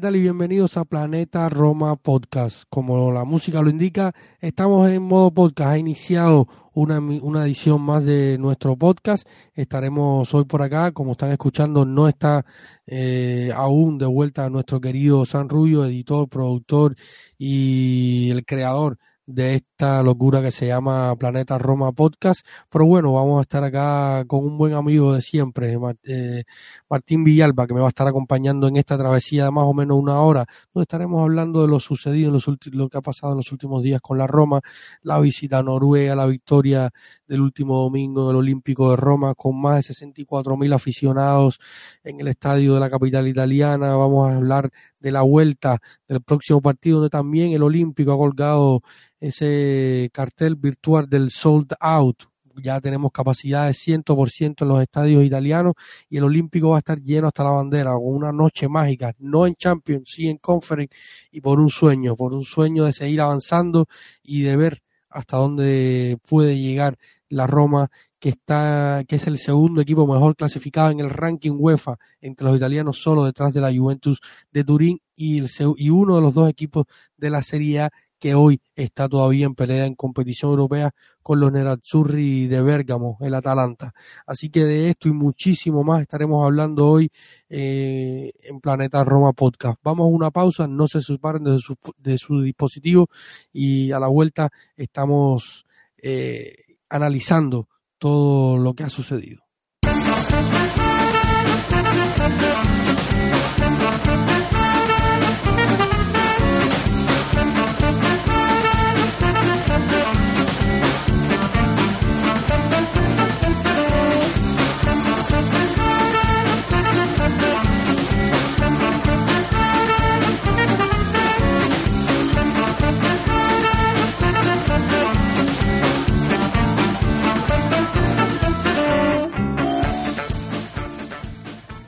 ¿Qué tal? Y bienvenidos a Planeta Roma Podcast. Como la música lo indica, estamos en modo podcast. Ha iniciado una, una edición más de nuestro podcast. Estaremos hoy por acá. Como están escuchando, no está eh, aún de vuelta nuestro querido San Rubio, editor, productor y el creador de esta locura que se llama Planeta Roma Podcast. Pero bueno, vamos a estar acá con un buen amigo de siempre, eh, Martín Villalba, que me va a estar acompañando en esta travesía de más o menos una hora, donde estaremos hablando de lo sucedido, lo que ha pasado en los últimos días con la Roma, la visita a Noruega, la victoria del último domingo del Olímpico de Roma, con más de 64 mil aficionados en el estadio de la capital italiana. Vamos a hablar de la vuelta del próximo partido, donde también el Olímpico ha colgado ese cartel virtual del sold out. Ya tenemos capacidad de 100% en los estadios italianos y el Olímpico va a estar lleno hasta la bandera con una noche mágica, no en Champions, sí en Conference y por un sueño, por un sueño de seguir avanzando y de ver hasta dónde puede llegar la Roma que está que es el segundo equipo mejor clasificado en el ranking UEFA entre los italianos solo detrás de la Juventus de Turín y, el, y uno de los dos equipos de la Serie A que hoy está todavía en pelea en competición europea con los Nerazzurri de Bérgamo, el Atalanta. Así que de esto y muchísimo más estaremos hablando hoy eh, en Planeta Roma Podcast. Vamos a una pausa, no se separen de su, de su dispositivo y a la vuelta estamos eh, analizando todo lo que ha sucedido.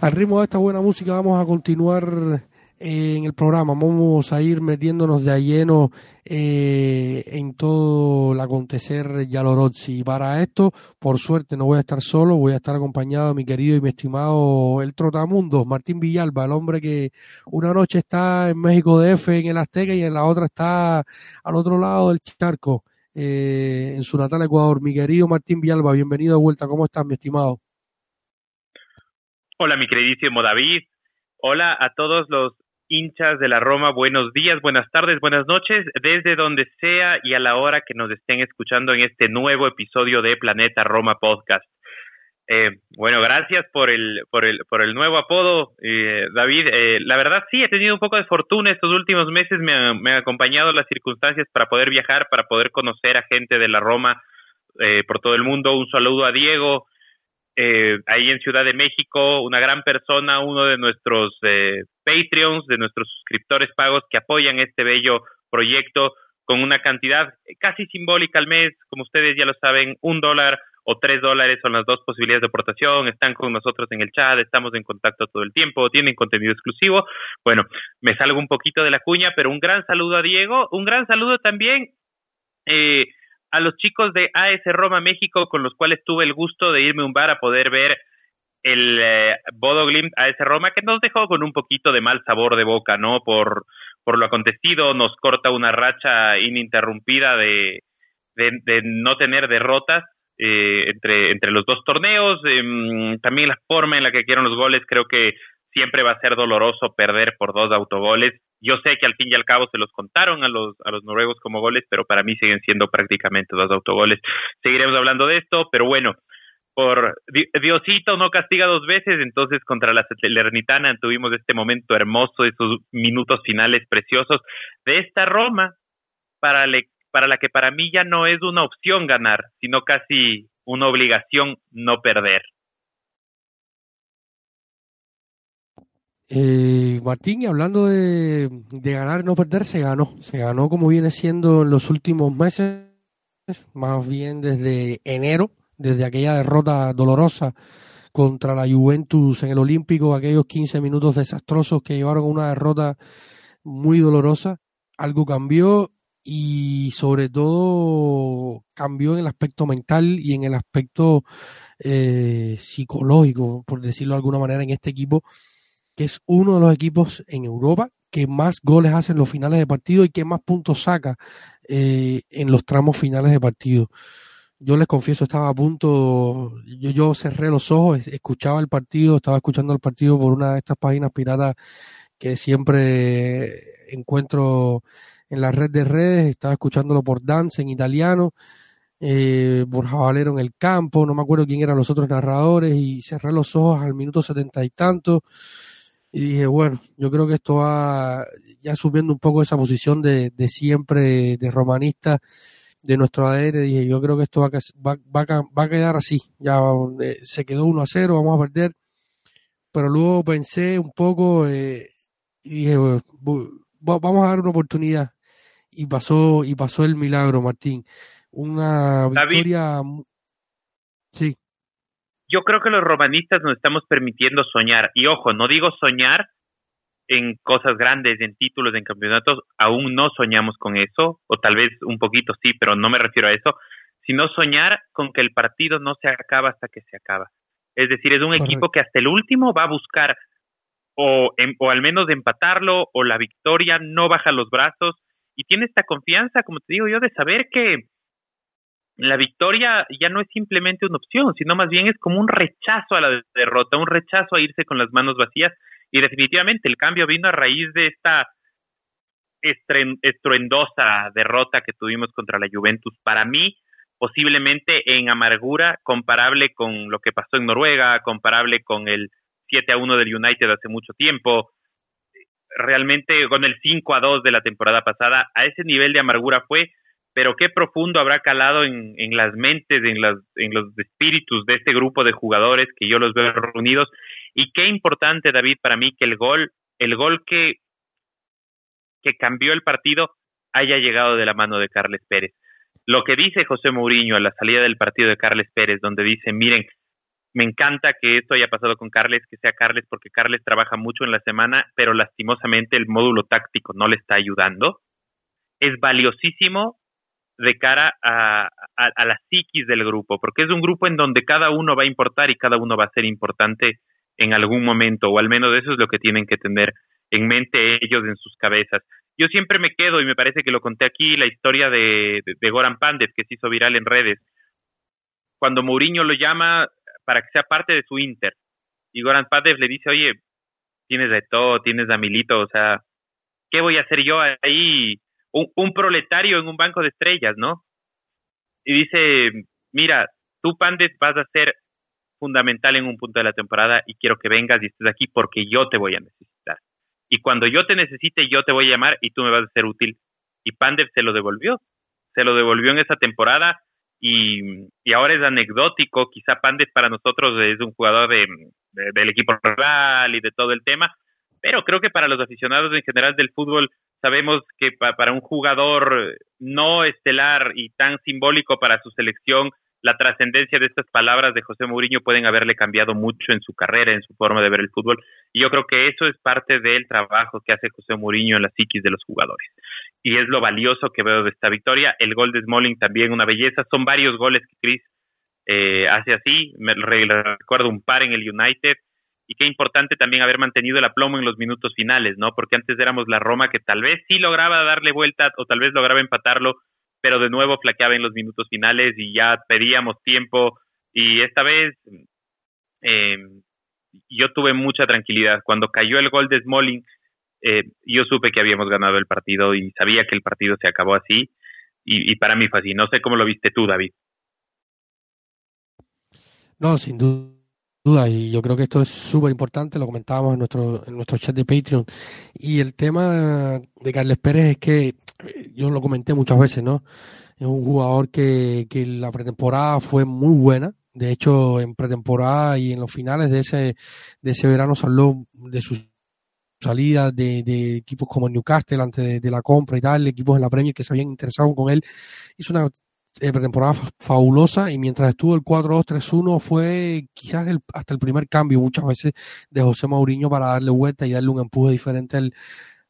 Al ritmo de esta buena música vamos a continuar eh, en el programa. Vamos a ir metiéndonos de lleno eh, en todo el acontecer Yalorozzi. Y para esto, por suerte, no voy a estar solo, voy a estar acompañado de mi querido y mi estimado El Trotamundo, Martín Villalba, el hombre que una noche está en México DF, en el Azteca, y en la otra está al otro lado del charco, eh, en su natal Ecuador. Mi querido Martín Villalba, bienvenido de vuelta. ¿Cómo estás, mi estimado? Hola, mi queridísimo David. Hola a todos los hinchas de la Roma. Buenos días, buenas tardes, buenas noches, desde donde sea y a la hora que nos estén escuchando en este nuevo episodio de Planeta Roma Podcast. Eh, bueno, gracias por el, por el, por el nuevo apodo, eh, David. Eh, la verdad sí, he tenido un poco de fortuna estos últimos meses. Me, me han acompañado las circunstancias para poder viajar, para poder conocer a gente de la Roma por todo el mundo. Un saludo a Diego, eh, ahí en Ciudad de México, una gran persona, uno de nuestros eh, Patreons, de nuestros suscriptores pagos que apoyan este bello proyecto con una cantidad casi simbólica al mes, como ustedes ya lo saben, un dólar o tres dólares son las dos posibilidades de aportación, están con nosotros en el chat, estamos en contacto todo el tiempo, tienen contenido exclusivo. Bueno, me salgo un poquito de la cuña, pero un gran saludo a Diego, un gran saludo también eh, a los chicos de AS Roma México con los cuales tuve el gusto de irme a un bar a poder ver el eh, Bodo Glimt AS Roma que nos dejó con un poquito de mal sabor de boca, ¿no? Por, por lo acontecido, nos corta una racha ininterrumpida de, de, no tener derrotas eh, entre, entre los dos torneos, em, también la forma en la que quieren los goles, creo que siempre va a ser doloroso perder por dos autogoles yo sé que al fin y al cabo se los contaron a los, a los noruegos como goles, pero para mí siguen siendo prácticamente dos autogoles. Seguiremos hablando de esto, pero bueno, por Diosito no castiga dos veces, entonces contra la Salernitana tuvimos este momento hermoso, esos minutos finales preciosos de esta Roma para, para la que para mí ya no es una opción ganar, sino casi una obligación no perder. Eh, Martín, y hablando de, de ganar no perder, se ganó. Se ganó como viene siendo en los últimos meses, más bien desde enero, desde aquella derrota dolorosa contra la Juventus en el Olímpico, aquellos 15 minutos desastrosos que llevaron una derrota muy dolorosa. Algo cambió y sobre todo cambió en el aspecto mental y en el aspecto eh, psicológico, por decirlo de alguna manera, en este equipo que es uno de los equipos en Europa que más goles hace en los finales de partido y que más puntos saca eh, en los tramos finales de partido. Yo les confieso, estaba a punto, yo, yo cerré los ojos, escuchaba el partido, estaba escuchando el partido por una de estas páginas piratas que siempre encuentro en la red de redes, estaba escuchándolo por Dance en italiano, eh, Borja Valero en el campo, no me acuerdo quién eran los otros narradores, y cerré los ojos al minuto setenta y tanto y dije, bueno, yo creo que esto va ya subiendo un poco esa posición de, de siempre, de romanista de nuestro ADN. Dije, yo creo que esto va, va, va, va a quedar así. Ya eh, se quedó 1 a 0, vamos a perder. Pero luego pensé un poco eh, y dije, vamos a dar una oportunidad. Y pasó, y pasó el milagro, Martín. Una victoria. Sí yo creo que los romanistas nos estamos permitiendo soñar. Y ojo, no digo soñar en cosas grandes, en títulos, en campeonatos, aún no soñamos con eso, o tal vez un poquito sí, pero no me refiero a eso, sino soñar con que el partido no se acaba hasta que se acaba. Es decir, es un equipo que hasta el último va a buscar o, em, o al menos empatarlo o la victoria, no baja los brazos y tiene esta confianza, como te digo yo, de saber que la victoria ya no es simplemente una opción, sino más bien es como un rechazo a la derrota, un rechazo a irse con las manos vacías y definitivamente el cambio vino a raíz de esta estruendosa derrota que tuvimos contra la Juventus. Para mí, posiblemente en amargura comparable con lo que pasó en Noruega, comparable con el 7 a 1 del United hace mucho tiempo, realmente con el 5 a 2 de la temporada pasada, a ese nivel de amargura fue pero qué profundo habrá calado en, las mentes, en, las, en los espíritus de este grupo de jugadores que yo los veo reunidos. Y qué importante, David, para mí que el gol, el gol que, que cambió el partido haya llegado de la mano de Carles Pérez. Lo que dice José Mourinho a la salida del partido de Carles Pérez, donde dice, miren, me encanta que esto haya pasado con Carles, que sea Carles, porque Carles trabaja mucho en la semana, pero lastimosamente el módulo táctico no le está ayudando. Es valiosísimo de cara a, a, la psiquis del grupo, porque es un grupo en donde cada uno va a importar y cada uno va a ser importante en algún momento, o al menos eso es lo que tienen que tener en mente ellos en sus cabezas. Yo siempre me quedo, y me parece que lo conté aquí, la historia de, de, Goran Pandev, que se hizo viral en redes, cuando Mourinho lo llama para que sea parte de su Inter, y Goran Pandev le dice, oye, tienes de todo, tienes a Milito, o sea, ¿qué voy a hacer yo ahí un, proletario en un banco de estrellas, ¿no? Y dice, mira, tú Pandes vas a ser fundamental en un punto de la temporada y quiero que vengas y estés aquí porque yo te voy a necesitar. Y cuando yo te necesite, yo te voy a llamar y tú me vas a ser útil. Y Pandev se lo devolvió. Se lo devolvió en esa temporada y, y ahora es anecdótico. Quizá Pandev para nosotros es un jugador de, del equipo rival y de todo el tema, pero creo que para los aficionados en general del fútbol sabemos que para un jugador no estelar y tan simbólico para su selección, la trascendencia de estas palabras de José Mourinho pueden haberle cambiado mucho en su carrera, en su forma de ver el fútbol. Y yo creo que eso es parte del trabajo que hace José Mourinho en la psiquis de los jugadores. Y es lo valioso que veo de esta victoria. El gol de Smalling también una belleza. Son varios goles que Chris eh, hace así. Me recuerdo un par en el United y qué importante también haber mantenido el aplomo en los minutos finales, ¿no? Porque antes éramos la Roma que tal vez sí lograba darle vuelta o tal vez lograba empatarlo, pero de nuevo flaqueaba en los minutos finales y ya pedíamos tiempo y esta vez eh, yo tuve mucha tranquilidad. Cuando cayó el gol de Smalling, eh, yo supe que habíamos ganado el partido y sabía que el partido se acabó así y, para mí fue así. No sé cómo lo viste tú, David. No, sin duda y yo creo que esto es súper importante, lo comentábamos en nuestro, en nuestro chat de Patreon. Y el tema de Carles Pérez es que eh, yo lo comenté muchas veces, ¿no? Es un jugador que, que la pretemporada fue muy buena. De hecho, en pretemporada y en los finales de ese, de ese verano se habló de sus salidas de, de, equipos como Newcastle antes de, la compra y tal, equipos en la Premier que se habían interesado con él. Hizo una eh, pretemporada fabulosa y mientras estuvo el 4-2-3-1 fue quizás el, hasta el primer cambio muchas veces de José Mourinho para darle vuelta y darle un empuje diferente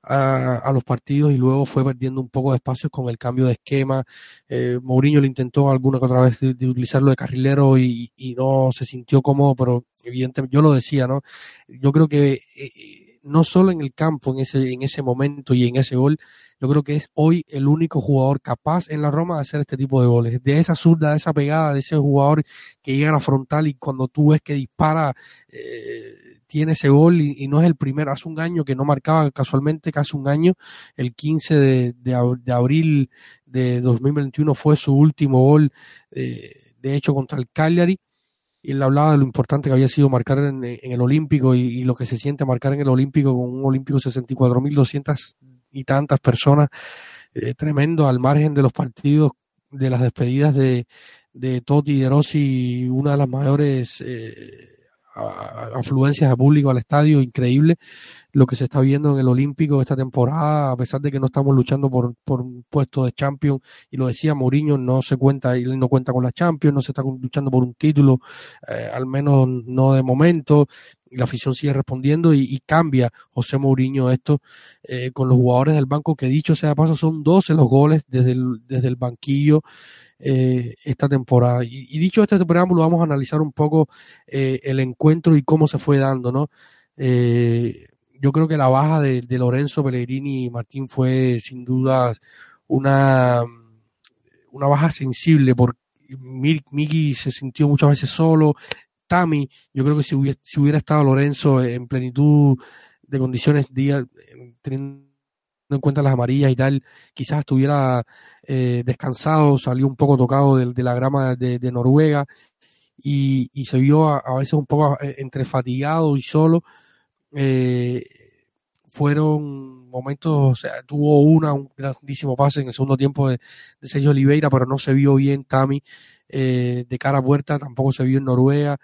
a, los partidos y luego fue perdiendo un poco de espacios con el cambio de esquema. Eh, Mourinho le intentó alguna que otra vez de, utilizarlo de carrilero y, no se sintió cómodo, pero evidentemente yo lo decía, ¿no? Yo creo que eh, no solo en el campo, en ese, en ese momento y en ese gol, yo creo que es hoy el único jugador capaz en la Roma de hacer este tipo de goles. De esa zurda, de esa pegada, de ese jugador que llega a la frontal y cuando tú ves que dispara, eh, tiene ese gol y, no es el primero. Hace un año que no marcaba casualmente, casi un año, el 15 de, de, abril de 2021 fue su último gol, eh, de hecho, contra el Cagliari. Y él hablaba de lo importante que había sido marcar en, el Olímpico y, lo que se siente marcar en el Olímpico con un Olímpico 64.200 y tantas personas. Eh, tremendo al margen de los partidos, de las despedidas de, de Totti de Rossi, una de las mayores eh, afluencias de público al estadio, increíble lo que se está viendo en el Olímpico esta temporada, a pesar de que no estamos luchando por, por un puesto de Champions, y lo decía Mourinho, no se cuenta, él no cuenta con la Champions, no se está luchando por un título, eh, al menos no de momento, la afición sigue respondiendo y, cambia José Mourinho esto eh, con los jugadores del banco, que dicho sea paso, son 12 los goles desde desde el banquillo, eh, esta temporada. Y, dicho este preámbulo, vamos a analizar un poco eh, el encuentro y cómo se fue dando, ¿no? Eh, yo creo que la baja de, Lorenzo Pellegrini y Martín fue sin duda una, una baja sensible porque Miki se sintió muchas veces solo. Tami, yo creo que si hubiera, si hubiera estado Lorenzo en plenitud de condiciones, día, teniendo en cuenta las amarillas y tal, quizás estuviera eh, descansado, salió un poco tocado de, la grama de, Noruega y, se vio a, veces un poco eh, entre fatigado y solo. Eh, fueron momentos, o sea, tuvo una, un grandísimo pase en el segundo tiempo de, Sergio Oliveira, pero no se vio bien Tami de cara a puerta, tampoco se vio en Noruega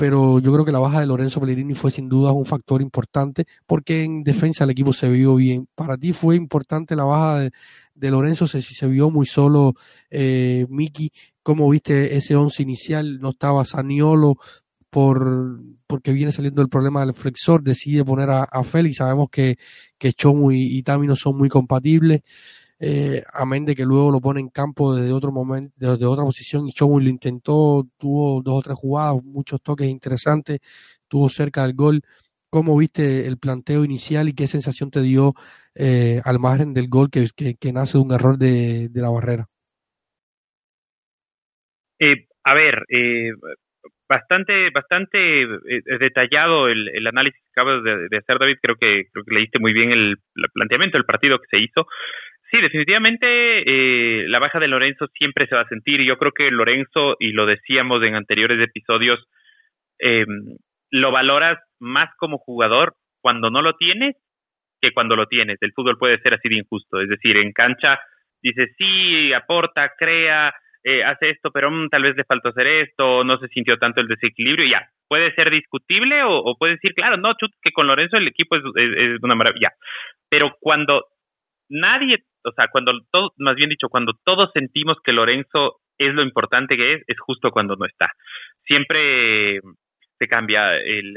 pero yo creo que la baja de Lorenzo Pellegrini fue sin duda un factor importante porque en defensa el equipo se vio bien. Para ti fue importante la baja de, Lorenzo, se, se vio muy solo eh, Miki. ¿Cómo viste ese once inicial? No estaba Saniolo por porque viene saliendo el problema del flexor, decide poner a, Félix. Sabemos que, que Chomu y, y Tami no son muy compatibles eh, amén de que luego lo pone en campo desde otro momento, desde otra posición y Chomu lo intentó, tuvo dos o tres jugadas, muchos toques interesantes, tuvo cerca del gol. ¿Cómo viste el planteo inicial y qué sensación te dio eh, al margen del gol que, nace de un error de, de la barrera? Eh, a ver, eh, bastante bastante eh, detallado el, análisis que acabas de, hacer David creo que creo que leíste muy bien el, el planteamiento del partido que se hizo Sí, definitivamente eh, la baja de Lorenzo siempre se va a sentir. Yo creo que Lorenzo, y lo decíamos en anteriores episodios, eh, lo valoras más como jugador cuando no lo tienes que cuando lo tienes. El fútbol puede ser así de injusto. Es decir, en cancha dices, sí, aporta, crea, eh, hace esto, pero mm, tal vez le faltó hacer esto, no se sintió tanto el desequilibrio, ya. Puede ser discutible o, o puede decir, claro, no, chut, que con Lorenzo el equipo es, es una maravilla. Pero cuando nadie o sea, cuando todo, más bien dicho, cuando todos sentimos que Lorenzo es lo importante que es, es justo cuando no está. Siempre se cambia, el,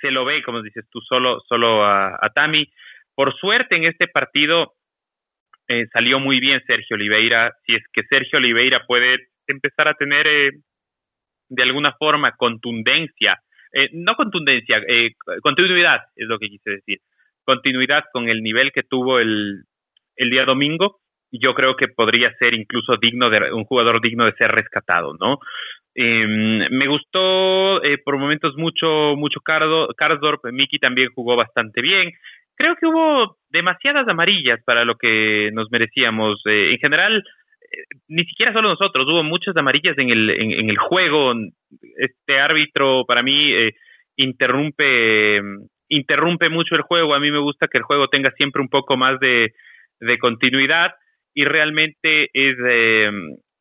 se, lo ve, como dices tú, solo, solo a, a Tami. Por suerte en este partido eh, salió muy bien Sergio Oliveira. Si es que Sergio Oliveira puede empezar a tener eh, de alguna forma contundencia, eh, no contundencia, continuidad es lo que quise decir continuidad con el nivel que tuvo el, el día domingo, yo creo que podría ser incluso digno de un jugador digno de ser rescatado, ¿no? Em, me gustó eh, por momentos mucho mucho Karsdorp, Miki también jugó bastante bien. Creo que hubo demasiadas amarillas para lo que nos merecíamos. Eh, en general, eh, ni siquiera solo nosotros, hubo muchas amarillas en el, en, el juego. Este árbitro para mí interrumpe interrumpe mucho el juego. A mí me gusta que el juego tenga siempre un poco más de, continuidad y realmente es,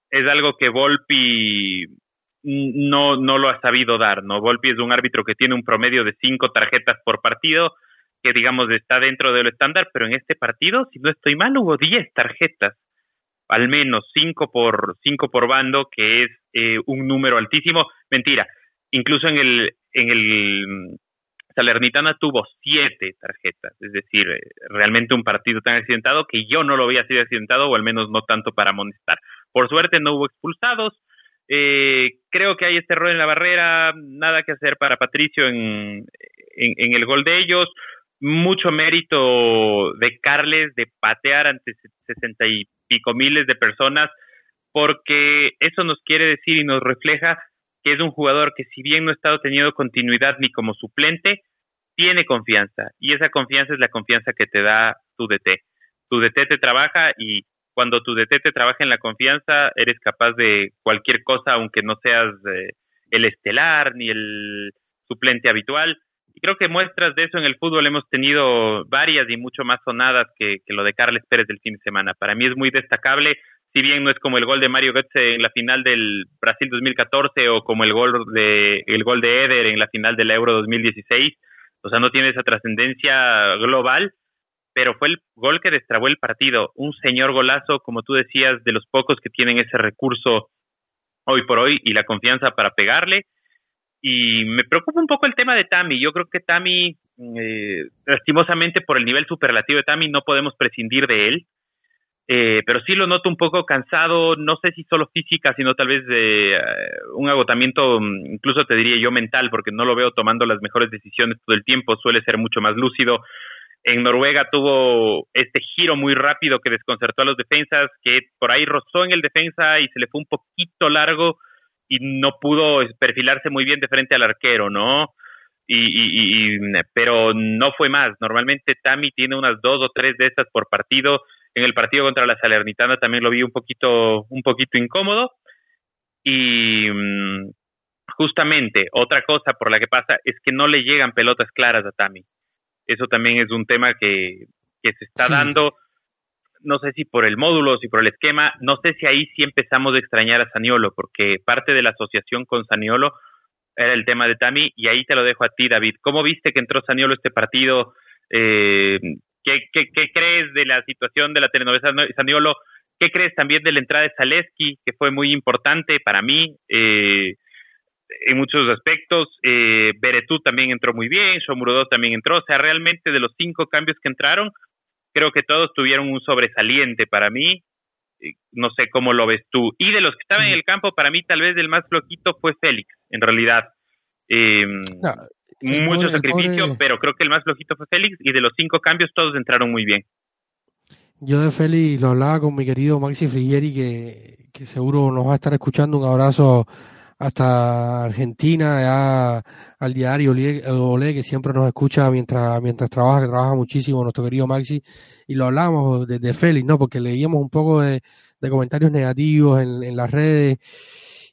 es algo que Volpi no, no lo ha sabido dar, ¿no? Volpi es un árbitro que tiene un promedio de cinco tarjetas por partido, que digamos está dentro de lo estándar, pero en este partido, si no estoy mal, hubo diez tarjetas, al menos cinco por, cinco por bando, que es eh, un número altísimo. Mentira, incluso en el, en el Salernitana tuvo siete tarjetas, es decir, eh, realmente un partido tan accidentado que yo no lo había sido accidentado, o al menos no tanto para amonestar. Por suerte no hubo expulsados, eh, creo que hay este error en la barrera, nada que hacer para Patricio en, en, el gol de ellos, mucho mérito de Carles de patear ante sesenta y pico miles de personas, porque eso nos quiere decir y nos refleja que es un jugador que si bien no ha estado teniendo continuidad ni como suplente, tiene confianza y esa confianza es la confianza que te da tu DT. Tu DT te trabaja y cuando tu DT te trabaja en la confianza, eres capaz de cualquier cosa, aunque no seas eh, el estelar ni el suplente habitual. Y creo que muestras de eso en el fútbol hemos tenido varias y mucho más sonadas que, que lo de Carles Pérez del fin de semana. Para mí es muy destacable si bien no es como el gol de Mario Götze en la final del Brasil 2014 o como el gol de el gol de Eder en la final del Euro 2016, o sea, no tiene esa trascendencia global, pero fue el gol que destrabó el partido, un señor golazo, como tú decías, de los pocos que tienen ese recurso hoy por hoy y la confianza para pegarle. Y me preocupa un poco el tema de Tami. Yo creo que Tami, eh, lastimosamente por el nivel superlativo de Tami, no podemos prescindir de él. Eh, pero sí lo noto un poco cansado, no sé si solo física, sino tal vez de eh, un agotamiento, mm, incluso te diría yo mental, porque no lo veo tomando las mejores decisiones todo el tiempo, suele ser mucho más lúcido. En Noruega tuvo este giro muy rápido que desconcertó a los defensas, que por ahí rozó en el defensa y se le fue un poquito largo y no pudo perfilarse muy bien de frente al arquero, ¿no? Y, y, y, pero no fue más. Normalmente Tami tiene unas dos o tres de estas por partido en el partido contra la Salernitana también lo vi un poquito, un poquito incómodo. Y mm, justamente otra cosa por la que pasa es que no le llegan pelotas claras a Tami. Eso también es un tema que, que se está dando, no sé si por el módulo, si por el esquema, no sé si ahí sí empezamos a extrañar a Saniolo, porque parte de la asociación con Saniolo era el tema de Tami, y ahí te lo dejo a ti, David. ¿Cómo viste que entró Saniolo este partido? Eh, ¿Qué, qué, qué crees de la situación de la telenovela Saniolo? ¿Qué crees también de la entrada de Zaleski, que fue muy importante para mí eh, en muchos aspectos? Eh, Beretú también entró muy bien, Shomurodov también entró. O sea, realmente de los cinco cambios que entraron, creo que todos tuvieron un sobresaliente para mí. Eh, no sé cómo lo ves tú. Y de los que estaban en el campo, para mí tal vez el más flojito fue Félix, en realidad. Eh, mucho sacrificio, pero creo que el más flojito fue Félix y de los cinco cambios todos entraron muy bien. Yo de Félix lo hablaba con mi querido Maxi Frigieri, que, que seguro nos va a estar escuchando. Un abrazo hasta Argentina, ya al diario Olé, que siempre nos escucha mientras, mientras trabaja, que trabaja muchísimo, nuestro querido Maxi, y lo hablamos de, de Félix, ¿no? Porque leíamos un poco de, comentarios negativos en, en las redes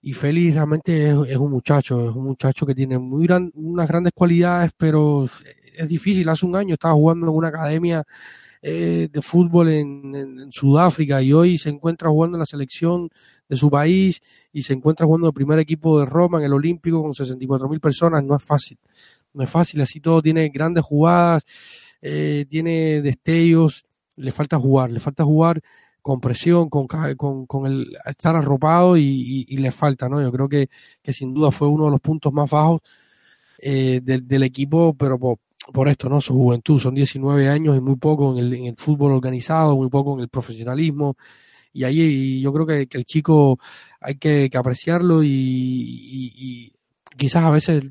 y Félix realmente es, un muchacho, es un muchacho que tiene muy gran, unas grandes cualidades, pero es difícil. Hace un año estaba jugando en una academia eh, de fútbol en, Sudáfrica y hoy se encuentra jugando en la selección de su país y se encuentra jugando en el primer equipo de Roma en el Olímpico con 64 mil personas. No es fácil, no es fácil. Así todo tiene grandes jugadas, eh, tiene destellos, le falta jugar, le falta jugar con presión, con, con, con el estar arropado y, le falta, ¿no? Yo creo que, que, sin duda fue uno de los puntos más bajos eh, del, equipo, pero por, esto, ¿no? Su juventud, son 19 años y muy poco en el, en el fútbol organizado, muy poco en el profesionalismo. Y ahí yo creo que, el chico hay que, apreciarlo y, y, quizás a veces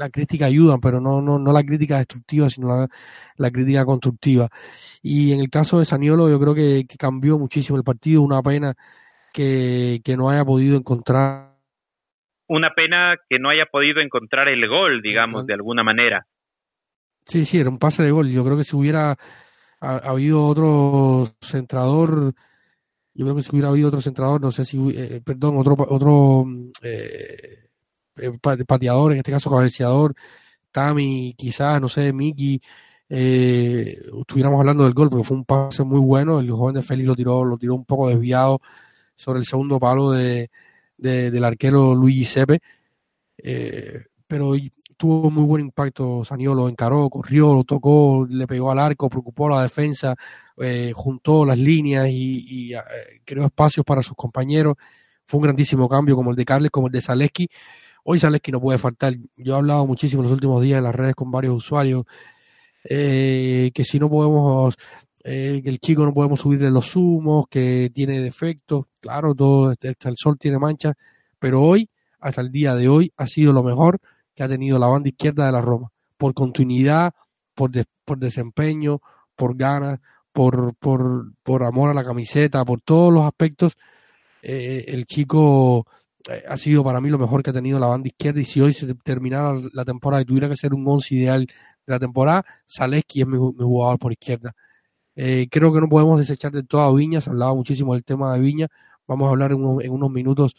la crítica ayuda, pero no, no, no la crítica destructiva, sino la, crítica constructiva. Y en el caso de Saniolo, yo creo que, cambió muchísimo el partido, una pena que, que no haya podido encontrar. Una pena que no haya podido encontrar el gol, digamos, de alguna manera. Sí, sí, era un pase de gol. Yo creo que si hubiera habido otro centrador, yo creo que si hubiera habido otro centrador, no sé si, eh, perdón, otro, otro eh, eh, pateador, en este caso cabeceador, Tami, quizás, no sé, Miki, estuviéramos hablando del gol, porque fue un pase muy bueno, el joven de Félix lo tiró, lo tiró un poco desviado sobre el segundo palo de, del arquero Luigi Sepe, pero tuvo muy buen impacto Saniolo, encaró, corrió, lo tocó, le pegó al arco, preocupó la defensa, eh, juntó las líneas y, eh, creó espacios para sus compañeros. Fue un grandísimo cambio como el de Carles, como el de Zaleski. Hoy Zaleski no puede faltar. Yo he hablado muchísimo en los últimos días en las redes con varios usuarios eh, que si no podemos, que el chico no podemos subirle los humos, que tiene defectos. Claro, todo este, el sol tiene manchas, pero hoy, hasta el día de hoy, ha sido lo mejor que ha tenido la banda izquierda de la Roma, por continuidad, por, por desempeño, por ganas, por, por, por, amor a la camiseta, por todos los aspectos. Eh, el chico eh, ha sido para mí lo mejor que ha tenido la banda izquierda y si hoy se terminara la temporada y tuviera que ser un once ideal de la temporada, Zaleski es mi, jugador por izquierda. Eh, creo que no podemos desechar de toda Viña, se hablaba muchísimo del tema de Viña, vamos a hablar en, en unos minutos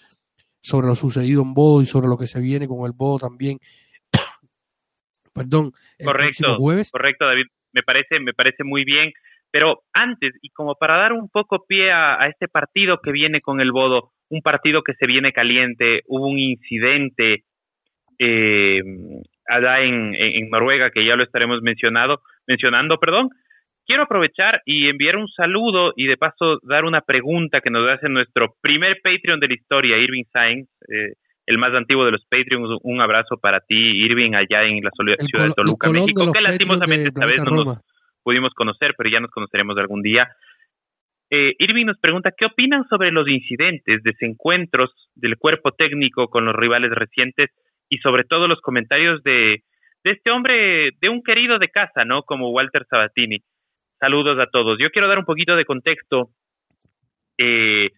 sobre lo sucedido en Bodo y sobre lo que se viene con el Bodo también. Perdón. correcto, jueves. correcto, David. Me parece, me parece muy bien. Pero antes, y como para dar un poco pie a, este partido que viene con el Bodo, un partido que se viene caliente, hubo un incidente eh, allá en, en, Noruega que ya lo estaremos mencionado, mencionando, perdón, quiero aprovechar y enviar un saludo y de paso dar una pregunta que nos hace nuestro primer Patreon de la historia, Irving Sainz, eh, el más antiguo de los Patreons. Un abrazo para ti, Irving, allá en la ciudad de Toluca, México, que lastimosamente esta vez no nos pudimos conocer, pero ya nos conoceremos algún día. Eh, Irving nos pregunta, ¿qué opinan sobre los incidentes, desencuentros del cuerpo técnico con los rivales recientes y sobre todo los comentarios de, de este hombre, de un querido de casa, ¿no? Como Walter Sabatini. Saludos a todos. Yo quiero dar un poquito de contexto. Eh,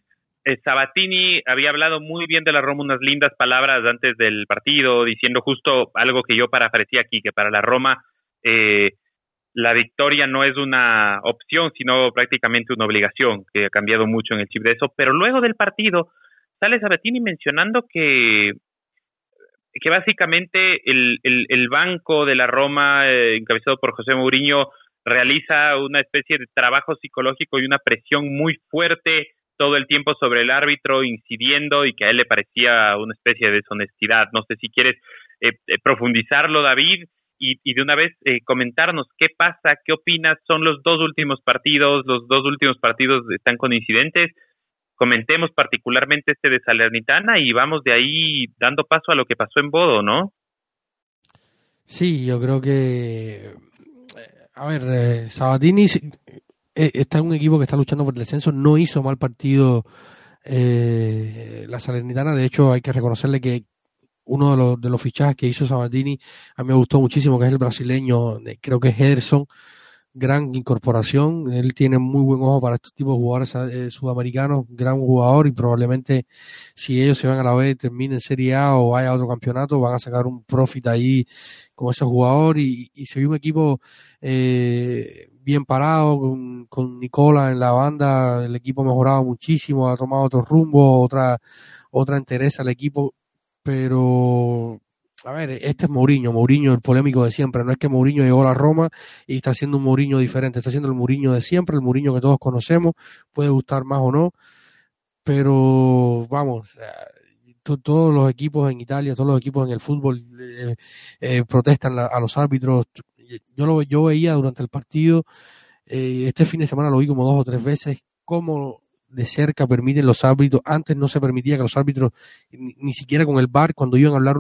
eh, Sabatini había hablado muy bien de la Roma, unas lindas palabras antes del partido, diciendo justo algo que yo parafraseé aquí, que para la Roma eh, la victoria no es una opción, sino prácticamente una obligación, que ha cambiado mucho en el chip de eso. Pero luego del partido sale Sabatini mencionando que que básicamente el, el, el banco de la Roma, encabezado por José Mourinho, realiza una especie de trabajo psicológico y una presión muy fuerte todo el tiempo sobre el árbitro, incidiendo y que a él le parecía una especie de deshonestidad. No sé si quieres eh, eh, profundizarlo, David, y, y, de una vez eh, comentarnos qué pasa, qué opinas. Son los dos últimos partidos, los dos últimos partidos están con incidentes. Comentemos particularmente este de Salernitana y vamos de ahí dando paso a lo que pasó en Bodo, ¿no? Sí, yo creo que a ver, eh, Sabatini eh, está en un equipo que está luchando por el descenso, no hizo mal partido eh, la Salernitana, de hecho hay que reconocerle que uno de los, de los fichajes que hizo Sabatini a mí me gustó muchísimo, que es el brasileño, creo que es Ederson, gran incorporación. Él tiene muy buen ojo para estos tipos de jugadores eh, sudamericanos, gran jugador y probablemente si ellos se van a la B, terminen Serie A o vaya a otro campeonato, van a sacar un profit ahí con ese jugador y, se vio un equipo eh, bien parado con, con Nicola en la banda, el equipo ha mejorado muchísimo, ha tomado otro rumbo, otra otra interés al equipo, pero a ver, este es Mourinho, Mourinho el polémico de siempre, no es que Mourinho llegó a la Roma y está haciendo un Mourinho diferente, está haciendo el Mourinho de siempre, el Mourinho que todos conocemos, puede gustar más o no, pero vamos, eh, todos los equipos en Italia, todos los equipos en el fútbol eh, eh, protestan a los árbitros, yo lo yo veía durante el partido, este fin de semana lo vi como dos o tres veces, cómo de cerca permiten los árbitros, antes no se permitía que los árbitros, ni, siquiera con el bar, cuando iban a hablar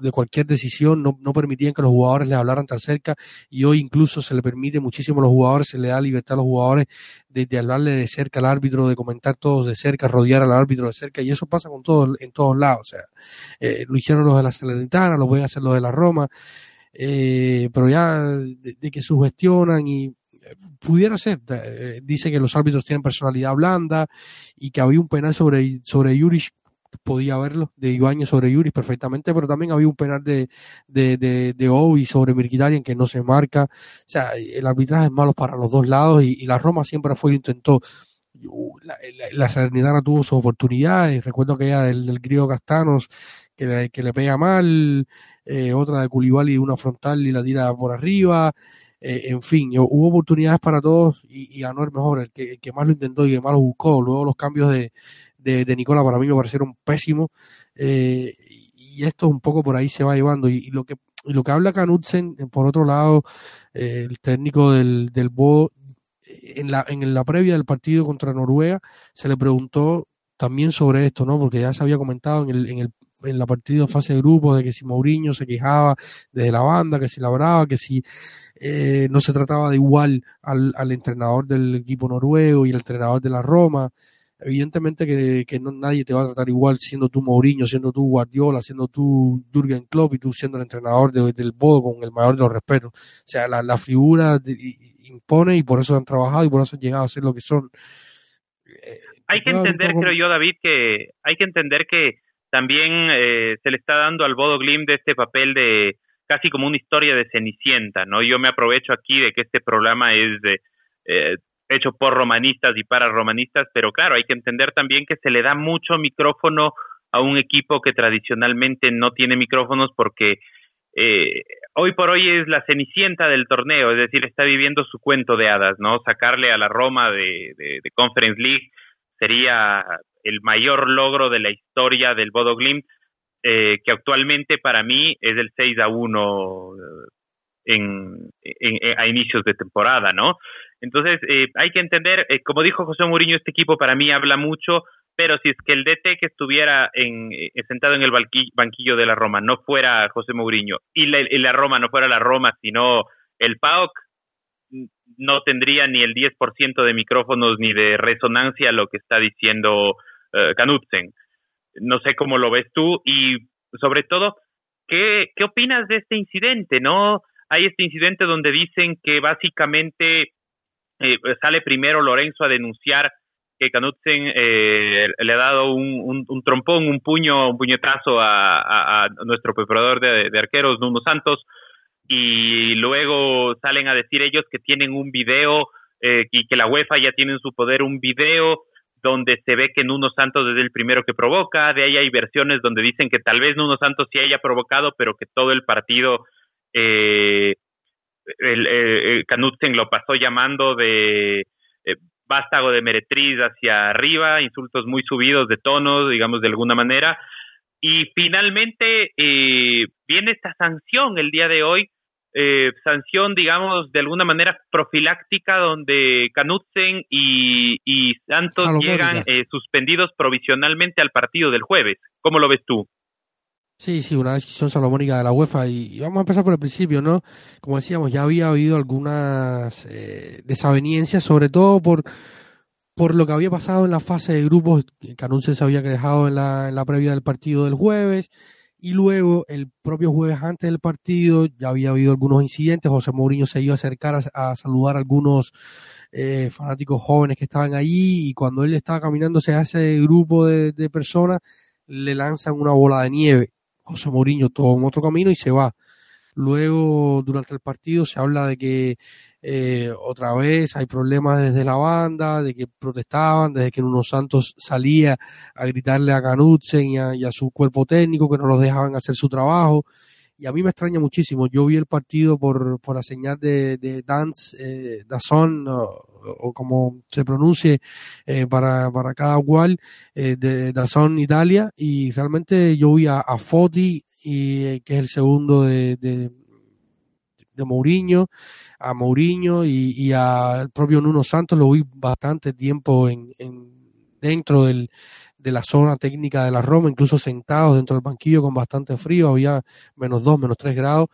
de cualquier decisión, no, no permitían que los jugadores les hablaran tan cerca y hoy incluso se le permite muchísimo a los jugadores, se le da libertad a los jugadores de, de hablarle de cerca al árbitro, de comentar todos de cerca, rodear al árbitro de cerca y eso pasa con todo, en todos lados, o sea, eh, lo hicieron los de la Salernitana, lo pueden hacer los de la Roma, eh, pero ya de, que sugestionan y pudiera ser, eh, dice que los árbitros tienen personalidad blanda y que había un penal sobre, sobre Yurich podía verlo, de Ibañez sobre Yuri perfectamente, pero también había un penal de, de, de, de sobre Mirkitarian que no se marca. O sea, el arbitraje es malo para los dos lados y, la Roma siempre fue lo intentó. La, la, Salernitana tuvo su oportunidad, y recuerdo que ella del, del griego Castanos, que le, que le pega mal, eh, otra de Culibali, una frontal y la tira por arriba. Eh, en fin, hubo oportunidades para todos y, y ganó el mejor, el que, más lo intentó y que más lo buscó. Luego los cambios de, de, Nicola para mí me parecieron pésimos. Eh, y esto un poco por ahí se va llevando. Y, lo que lo que habla Knudsen, por otro lado, eh, el técnico del, del Bo, en la, en la previa del partido contra Noruega, se le preguntó también sobre esto, ¿no? Porque ya se había comentado en el, en el en la partida fase de grupo de que si Mourinho se quejaba desde la banda, que si la brava, que si eh, no se trataba de igual al, al entrenador del equipo noruego y el entrenador de la Roma evidentemente que, que no, nadie te va a tratar igual siendo tú Mourinho, siendo tú Guardiola, siendo tú Jurgen Klopp y tú siendo el entrenador del Bodo con el mayor de los respetos. O sea, la, la figura impone y por eso han trabajado y por eso han llegado a ser lo que son. Eh, hay que entender, creo yo, David, que hay que entender que también eh, se le está dando al Bodo Glim de este papel de casi como una historia de Cenicienta, ¿no? Yo me aprovecho aquí de que este programa es de eh, hecho por romanistas y para romanistas, pero claro, hay que entender también que se le da mucho micrófono a un equipo que tradicionalmente no tiene micrófonos porque eh, hoy por hoy es la cenicienta del torneo, es decir, está viviendo su cuento de hadas, ¿no? Sacarle a la Roma de, de, Conference League sería el mayor logro de la historia del Bodo Glimt, eh, que actualmente para mí es el 6 a 1 en, en, a inicios de temporada, ¿no? Entonces, eh, hay que entender, eh, como dijo José Mourinho, este equipo para mí habla mucho, pero si es que el DT que estuviera en, eh, sentado en el banquillo de la Roma no fuera José Mourinho y la, y la Roma no fuera la Roma, sino el PAOK, no tendría ni el 10% de micrófonos ni de resonancia lo que está diciendo Knudsen. No sé cómo lo ves tú y sobre todo, ¿qué, ¿qué opinas de este incidente? ¿No? Hay este incidente donde dicen que básicamente eh, sale primero Lorenzo a denunciar que Canutzen eh, le ha dado un, un, trompón, un puño, un puñetazo a, a, nuestro preparador de, arqueros, Nuno Santos, y luego salen a decir ellos que tienen un video eh, y que la UEFA ya tiene en su poder un video donde se ve que Nuno Santos es el primero que provoca, de ahí hay versiones donde dicen que tal vez Nuno Santos sí haya provocado, pero que todo el partido eh, el, el lo pasó llamando de eh, vástago de meretriz hacia arriba, insultos muy subidos de tono, digamos de alguna manera. Y finalmente eh, viene esta sanción el día de hoy, eh, sanción, digamos, de alguna manera profiláctica, donde Canutzen y, y Santos llegan eh, suspendidos provisionalmente al partido del jueves. ¿Cómo lo ves tú? Sí, sí, una decisión salomónica de la UEFA. Y, vamos a empezar por el principio, ¿no? Como decíamos, ya había habido algunas eh, desavenencias, sobre todo por, por lo que había pasado en la fase de grupos. Canunce se había quejado en la, en la previa del partido del jueves. Y luego, el propio jueves antes del partido, ya había habido algunos incidentes. José Mourinho se iba a acercar a, saludar a algunos eh, fanáticos jóvenes que estaban allí. Y cuando él estaba caminando hacia ese grupo de, de personas, le lanzan una bola de nieve José Mourinho toma otro camino y se va. Luego, durante el partido, se habla de que eh, otra vez hay problemas desde la banda, de que protestaban, desde que Nuno Santos salía a gritarle a Canutzen y a, su cuerpo técnico que no los dejaban hacer su trabajo. Y a mí me extraña muchísimo. Yo vi el partido por, por la señal de, de Dance, eh, Dazón, o, como se pronuncie eh, para, para cada cual, eh, de Dazón Italia, y realmente yo vi a, a Foti, y, eh, que es el segundo de, de, de Mourinho, a Mourinho y, y al propio Nuno Santos, lo vi bastante tiempo en, en dentro del, de la zona técnica de la Roma, incluso sentados dentro del banquillo con bastante frío, había menos 2, menos 3 grados.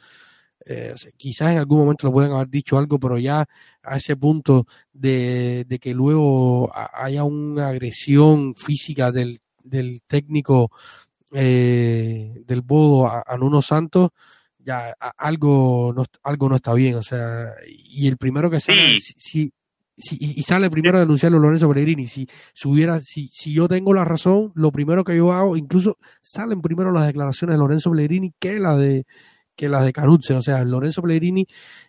Eh, quizás en algún momento le pueden haber dicho algo, pero ya a ese punto de, que luego haya una agresión física del, del técnico eh, del Bodo a, a, Nuno Santos, ya algo no, algo no está bien. O sea, y el primero que sale, si, y sale primero a denunciarlo Lorenzo Pellegrini. Si, si, hubiera, si, si yo tengo la razón, lo primero que yo hago, incluso salen primero las declaraciones de Lorenzo Pellegrini que la de que las de Canutzen. O sea, Lorenzo Pellegrini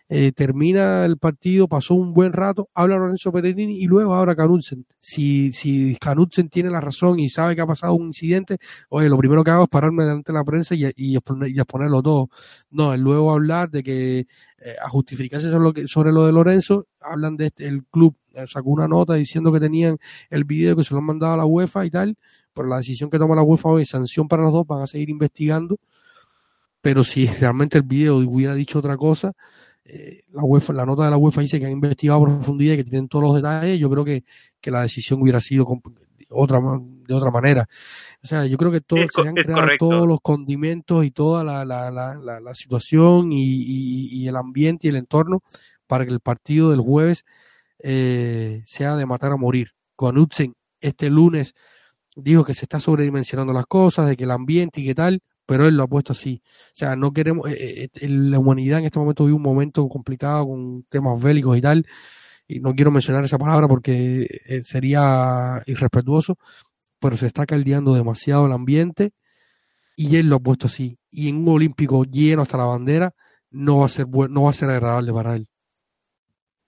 eh, termina el partido, pasó un buen rato, habla Lorenzo Pellegrini y luego habla Canutzen. Si, si Canutzen tiene la razón y sabe que ha pasado un incidente, oye, lo primero que hago es pararme delante de la prensa y, y, exponerlo todo. No, luego hablar de que eh, a justificarse sobre lo, que, sobre lo de Lorenzo, hablan de este, el club eh, sacó una nota diciendo que tenían el video que se lo han mandado a la UEFA y tal, pero la decisión que toma la UEFA hoy sanción para los dos, van a seguir investigando pero si realmente el video hubiera dicho otra cosa, eh, la UEFA, la nota de la UEFA dice que han investigado a profundidad y que tienen todos los detalles, yo creo que, que la decisión hubiera sido otra de otra manera. O sea, yo creo que todo, se han creado todos los condimentos y toda la, la, la, la situación y, y, el ambiente y el entorno para que el partido del jueves eh, sea de matar a morir. Con Utzen este lunes dijo que se está sobredimensionando las cosas, de que el ambiente y qué tal, pero él lo ha puesto así. O sea, no queremos, eh, eh, la humanidad en este momento vive un momento complicado con temas bélicos y tal, y no quiero mencionar esa palabra porque eh, sería irrespetuoso, pero se está caldeando demasiado el ambiente y él lo ha puesto así. Y en un olímpico lleno hasta la bandera no va a ser no va a ser agradable para él.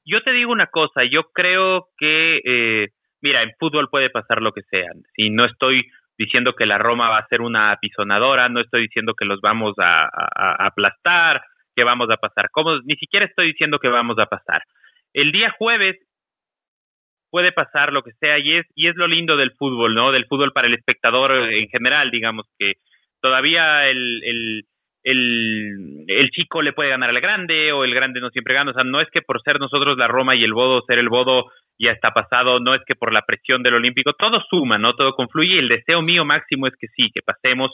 Yo te digo una cosa, yo creo que, mira, en fútbol puede pasar lo que sea. Si no estoy diciendo que la Roma va a ser una apisonadora, no estoy diciendo que los vamos a, aplastar, que vamos a pasar cómodos, ni siquiera estoy diciendo que vamos a pasar. El día jueves puede pasar lo que sea y es y es lo lindo del fútbol, ¿no? Del fútbol para el espectador en general, digamos que todavía el, el, el, el chico le puede ganar al grande o el grande no siempre gana, o sea, no es que por ser nosotros la Roma y el Bodo ser el Bodo ya está pasado, no es que por la presión del Olímpico, todo suma, ¿no? Todo confluye y el deseo mío máximo es que sí, que pasemos,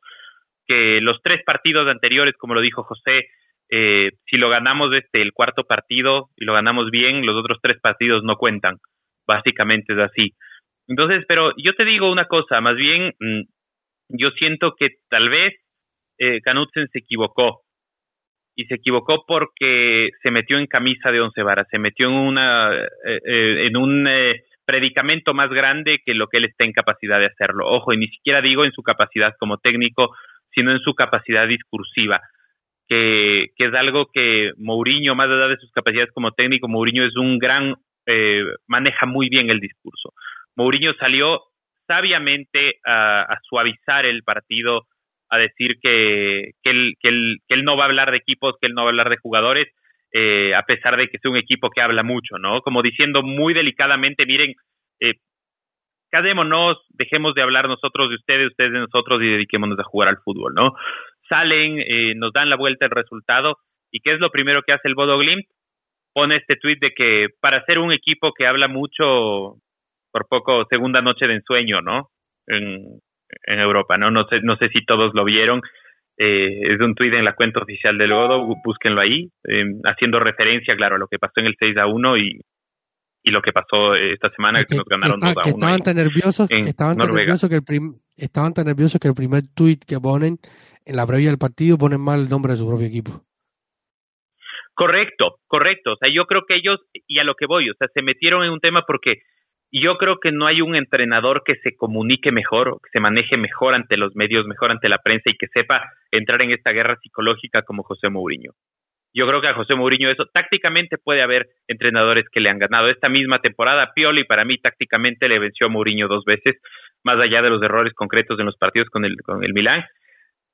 que los tres partidos anteriores, como lo dijo José, eh, si lo ganamos este el cuarto partido y lo ganamos bien, los otros tres partidos no cuentan, básicamente es así. Entonces, pero yo te digo una cosa, más bien mm, yo siento que tal vez eh, se equivocó y se equivocó porque se metió en camisa de once varas, se metió en una eh, eh, en un eh, predicamento más grande que lo que él está en capacidad de hacerlo. Ojo, y ni siquiera digo en su capacidad como técnico, sino en su capacidad discursiva, que, que es algo que Mourinho, más allá de sus capacidades como técnico, Mourinho es un gran, maneja muy bien el discurso. Mourinho salió sabiamente a suavizar el partido a decir que, que, él, que, él, que él no va a hablar de equipos, que él no va a hablar de jugadores, eh, a pesar de que es un equipo que habla mucho, ¿no? Como diciendo muy delicadamente, miren, eh, cadémonos, dejemos de hablar nosotros de ustedes, ustedes de nosotros y dediquémonos a jugar al fútbol, ¿no? Salen, eh, nos dan la vuelta el resultado, ¿y qué es lo primero que hace el Bodo Glimt? Pone este tweet de que para ser un equipo que habla mucho, por poco, segunda noche de ensueño, ¿no? En, en Europa, ¿no? No sé, no sé si todos lo vieron. Eh, es un tuit en la cuenta oficial del Godo, búsquenlo ahí, eh, haciendo referencia, claro, a lo que pasó en el 6 a 1 y, y lo que pasó esta semana, que, nos ganaron 2 a 1. estaban tan nerviosos, que estaban tan nerviosos que el estaban tan nerviosos que el primer tuit que ponen en la previa del partido ponen mal el nombre de su propio equipo. Correcto, correcto. O sea, yo creo que ellos, y a lo que voy, o sea, se metieron en un tema porque yo creo que no hay un entrenador que se comunique mejor, que se maneje mejor ante los medios, mejor ante la prensa y que sepa entrar en esta guerra psicológica como José Mourinho. Yo creo que a José Mourinho eso tácticamente puede haber entrenadores que le han ganado esta misma temporada. Pioli para mí tácticamente le venció a Mourinho dos veces, más allá de los errores concretos en los partidos con el con el Milán.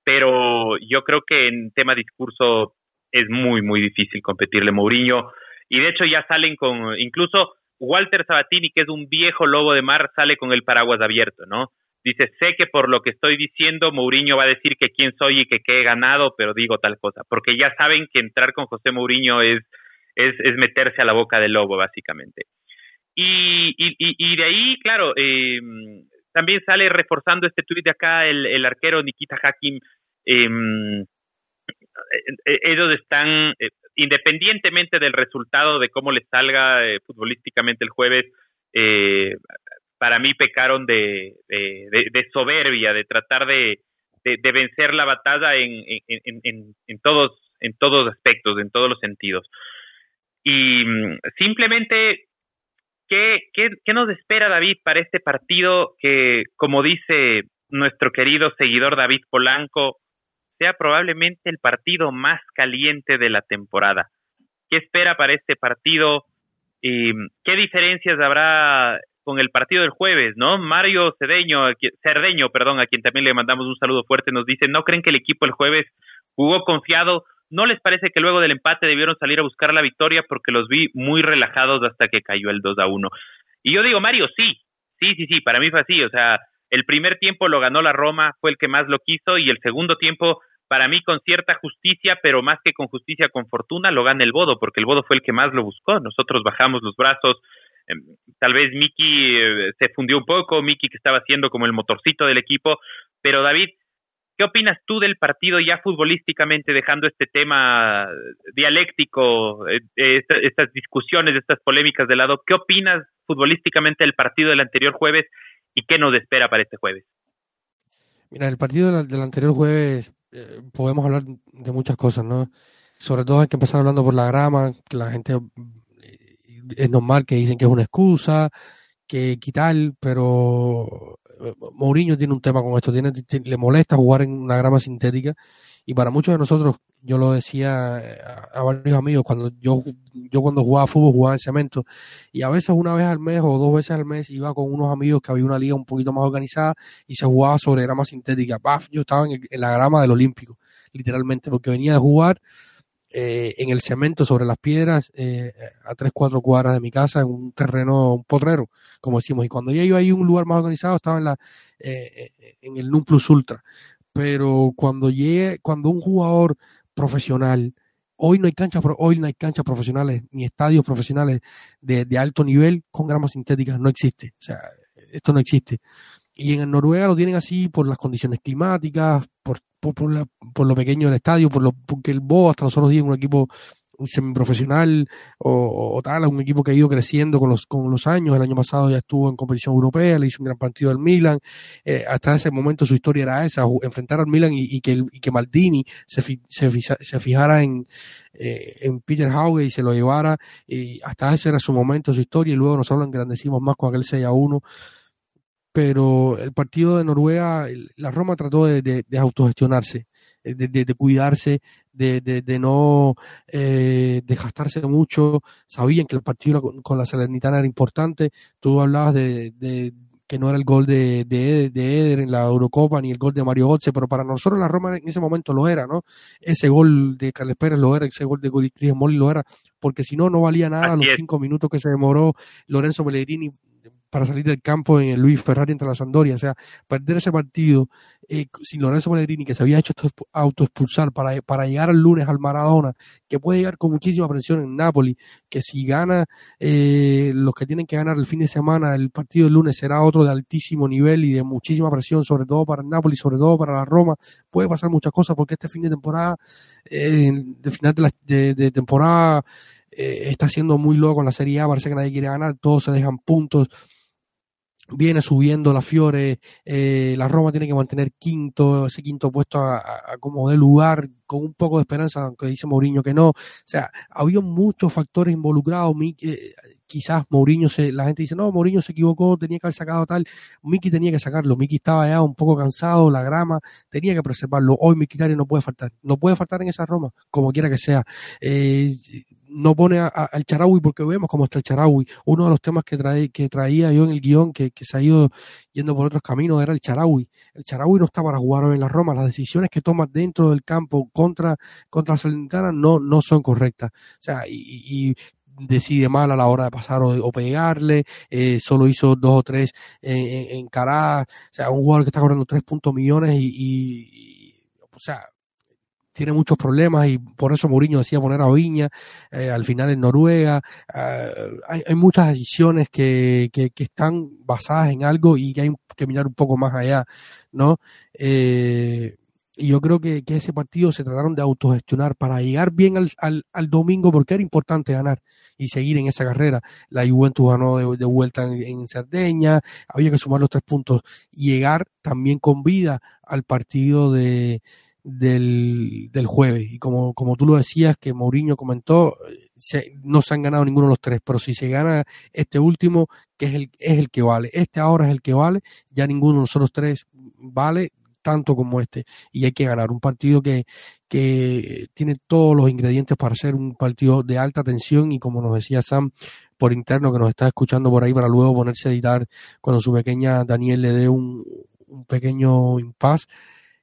Pero yo creo que en tema discurso es muy muy difícil competirle Mourinho y de hecho ya salen con incluso Walter Sabatini, que es un viejo lobo de mar, sale con el paraguas abierto, ¿no? Dice, sé que por lo que estoy diciendo, Mourinho va a decir que quién soy y que qué he ganado, pero digo tal cosa, porque ya saben que entrar con José Mourinho es, es, es meterse a la boca del lobo, básicamente. Y, y, y de ahí, claro, eh, también sale reforzando este tuit de acá el, el arquero Nikita Hakim. Em, ellos están, independientemente del resultado de cómo les salga futbolísticamente el jueves, para mí pecaron de, de, soberbia, de tratar de, vencer la batalla en, en, en, en, todos en todos aspectos, en todos los sentidos. Y mm, simplemente, ¿qué, qué, qué nos espera David para este partido que, como dice nuestro querido seguidor David Polanco, sea probablemente el partido más caliente de la temporada? ¿Qué espera para este partido? ¿Y ¿Qué diferencias habrá con el partido del jueves, ¿no? Mario Cedeño, Cerdeño, perdón, a quien también le mandamos un saludo fuerte, nos dice, ¿no creen que el equipo el jueves jugó confiado? ¿No les parece que luego del empate debieron salir a buscar la victoria porque los vi muy relajados hasta que cayó el 2 a 1? Y yo digo, Mario, sí, sí, sí, sí, para mí fue así, o sea, el primer tiempo lo ganó la Roma, fue el que más lo quiso, y el segundo tiempo, para mí con cierta justicia, pero más que con justicia, con fortuna, lo gana el Bodo, porque el Bodo fue el que más lo buscó. Nosotros bajamos los brazos, Em, tal vez Miki eh, se fundió un poco, Miki que estaba siendo como el motorcito del equipo, pero David, ¿qué opinas tú del partido ya futbolísticamente, dejando este tema dialéctico, eh, estas discusiones, estas polémicas de lado? ¿Qué opinas futbolísticamente del partido del anterior jueves y qué nos espera para este jueves? Mira, el partido del, anterior jueves podemos hablar de muchas cosas, ¿no? Sobre todo hay que empezar hablando por la grama, que la gente es normal que dicen que es una excusa, que quitar, pero eh, Mourinho tiene un tema con esto, tiene, le molesta jugar en una grama sintética y para muchos de nosotros, yo lo decía eh, a, varios amigos, cuando yo, yo cuando jugaba fútbol jugaba en cemento y a veces una vez al mes o dos veces al mes iba con unos amigos que había una liga un poquito más organizada y se jugaba sobre grama sintética. yo estaba en, en la grama del Olímpico, literalmente, porque venía de jugar eh, en el cemento sobre las piedras eh, a tres, cuatro cuadras de mi casa en un terreno, un potrero, como decimos. Y cuando ya iba ahí un lugar más organizado, estaba en la eh, en el Num Plus Ultra. Pero cuando llegue, cuando un jugador profesional, hoy no hay canchas, hoy no hay canchas profesionales ni estadios profesionales de, de alto nivel con gramas sintéticas, no existe. O sea, esto no existe. Y en Noruega lo tienen así por las condiciones climáticas, por por, lo pequeño del estadio, por lo, porque el Bo hasta los otros días un equipo semiprofesional o, o, tal, un equipo que ha ido creciendo con los, con los años. El año pasado ya estuvo en competición europea, le hizo un gran partido al Milan. Eh, hasta ese momento su historia era esa, enfrentar al Milan y, que, y que Maldini se, se, se fijara en, eh, en Peter Hauge y se lo llevara. Y hasta ese era su momento, su historia. Y luego nosotros lo engrandecimos más con aquel 6 a 1 pero el partido de Noruega, la Roma trató de, de, autogestionarse, eh, de, de, cuidarse, de, no eh, desgastarse mucho. Sabían que el partido con, la Salernitana era importante. Tú hablabas de, que no era el gol de, de, Eder en la Eurocopa ni el gol de Mario Götze, pero para nosotros la Roma en ese momento lo era, ¿no? Ese gol de Carles Pérez lo era, ese gol de Cris Moli lo era, porque si no, no valía nada los cinco minutos que se demoró Lorenzo Pellegrini para salir del campo en el Luis Ferrari entre la Sandoria. O sea, perder ese partido eh, sin Lorenzo Pellegrini, que se había hecho autoexpulsar para, para llegar el lunes al Maradona, que puede llegar con muchísima presión en Napoli, que si gana eh, los que tienen que ganar el fin de semana, el partido del lunes será otro de altísimo nivel y de muchísima presión, sobre todo para el Napoli, sobre todo para la Roma. Puede pasar muchas cosas porque este fin de temporada, eh, de final de, la, de, temporada, eh, está siendo muy loco en la Serie A, parece que nadie quiere ganar, todos se dejan puntos viene subiendo la Fiore, eh, la Roma tiene que mantener quinto, ese quinto puesto a, como de lugar, con un poco de esperanza, aunque dice Mourinho que no. O sea, había muchos factores involucrados. Eh, quizás Mourinho se, la gente dice, no, Mourinho se equivocó, tenía que haber sacado tal. Miki tenía que sacarlo. Miki estaba ya un poco cansado, la grama, tenía que preservarlo. Hoy Mkhitaryan no puede faltar. No puede faltar en esa Roma, como quiera que sea. Eh, no pone al Charaui porque vemos cómo está el Charaui. Uno de los temas que, trae, que traía yo en el guion, que, se ha ido yendo por otros caminos, era el Charaui. El Charaui no está para jugar hoy en la Roma. Las decisiones que toma dentro del campo contra, contra la Salernitana no, no son correctas. O sea, y, decide mal a la hora de pasar o, pegarle, eh, solo hizo dos o tres en, en, O sea, un jugador que está cobrando tres puntos millones y, y, o sea, tiene muchos problemas y por eso Mourinho decía poner a Viña eh, al final en Noruega. Eh, hay, muchas decisiones que, que, están basadas en algo y que hay que mirar un poco más allá, ¿no? Eh, y yo creo que, que, ese partido se trataron de autogestionar para llegar bien al, al, al, domingo porque era importante ganar y seguir en esa carrera. La Juventus ganó de, vuelta en, en, Cerdeña, había que sumar los tres puntos llegar también con vida al partido de, del, del jueves. Y como, como tú lo decías, que Mourinho comentó, se, no se han ganado ninguno de los tres, pero si se gana este último, que es el, es el que vale, este ahora es el que vale, ya ninguno de los otros tres vale tanto como este. Y hay que ganar un partido que, que tiene todos los ingredientes para ser un partido de alta tensión. Y como nos decía Sam por interno que nos está escuchando por ahí para luego ponerse a editar cuando su pequeña Daniel le dé un, un pequeño impas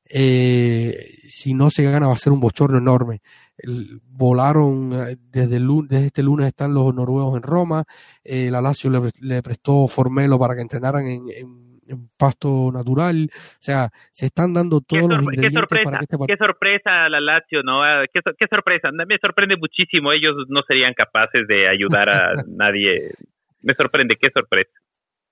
eh, si no se gana va a ser un bochorno enorme. El, volaron eh, desde, el, desde este lunes están los noruegos en Roma, eh, la Lazio le, le, prestó Formelo para que entrenaran en, en, en, pasto natural, o sea, se están dando todos los ingredientes qué sorpresa, para que este Qué sorpresa la Lazio, ¿no? Ah, Qué, qué sorpresa, me sorprende muchísimo, ellos no serían capaces de ayudar a nadie, me sorprende, qué sorpresa.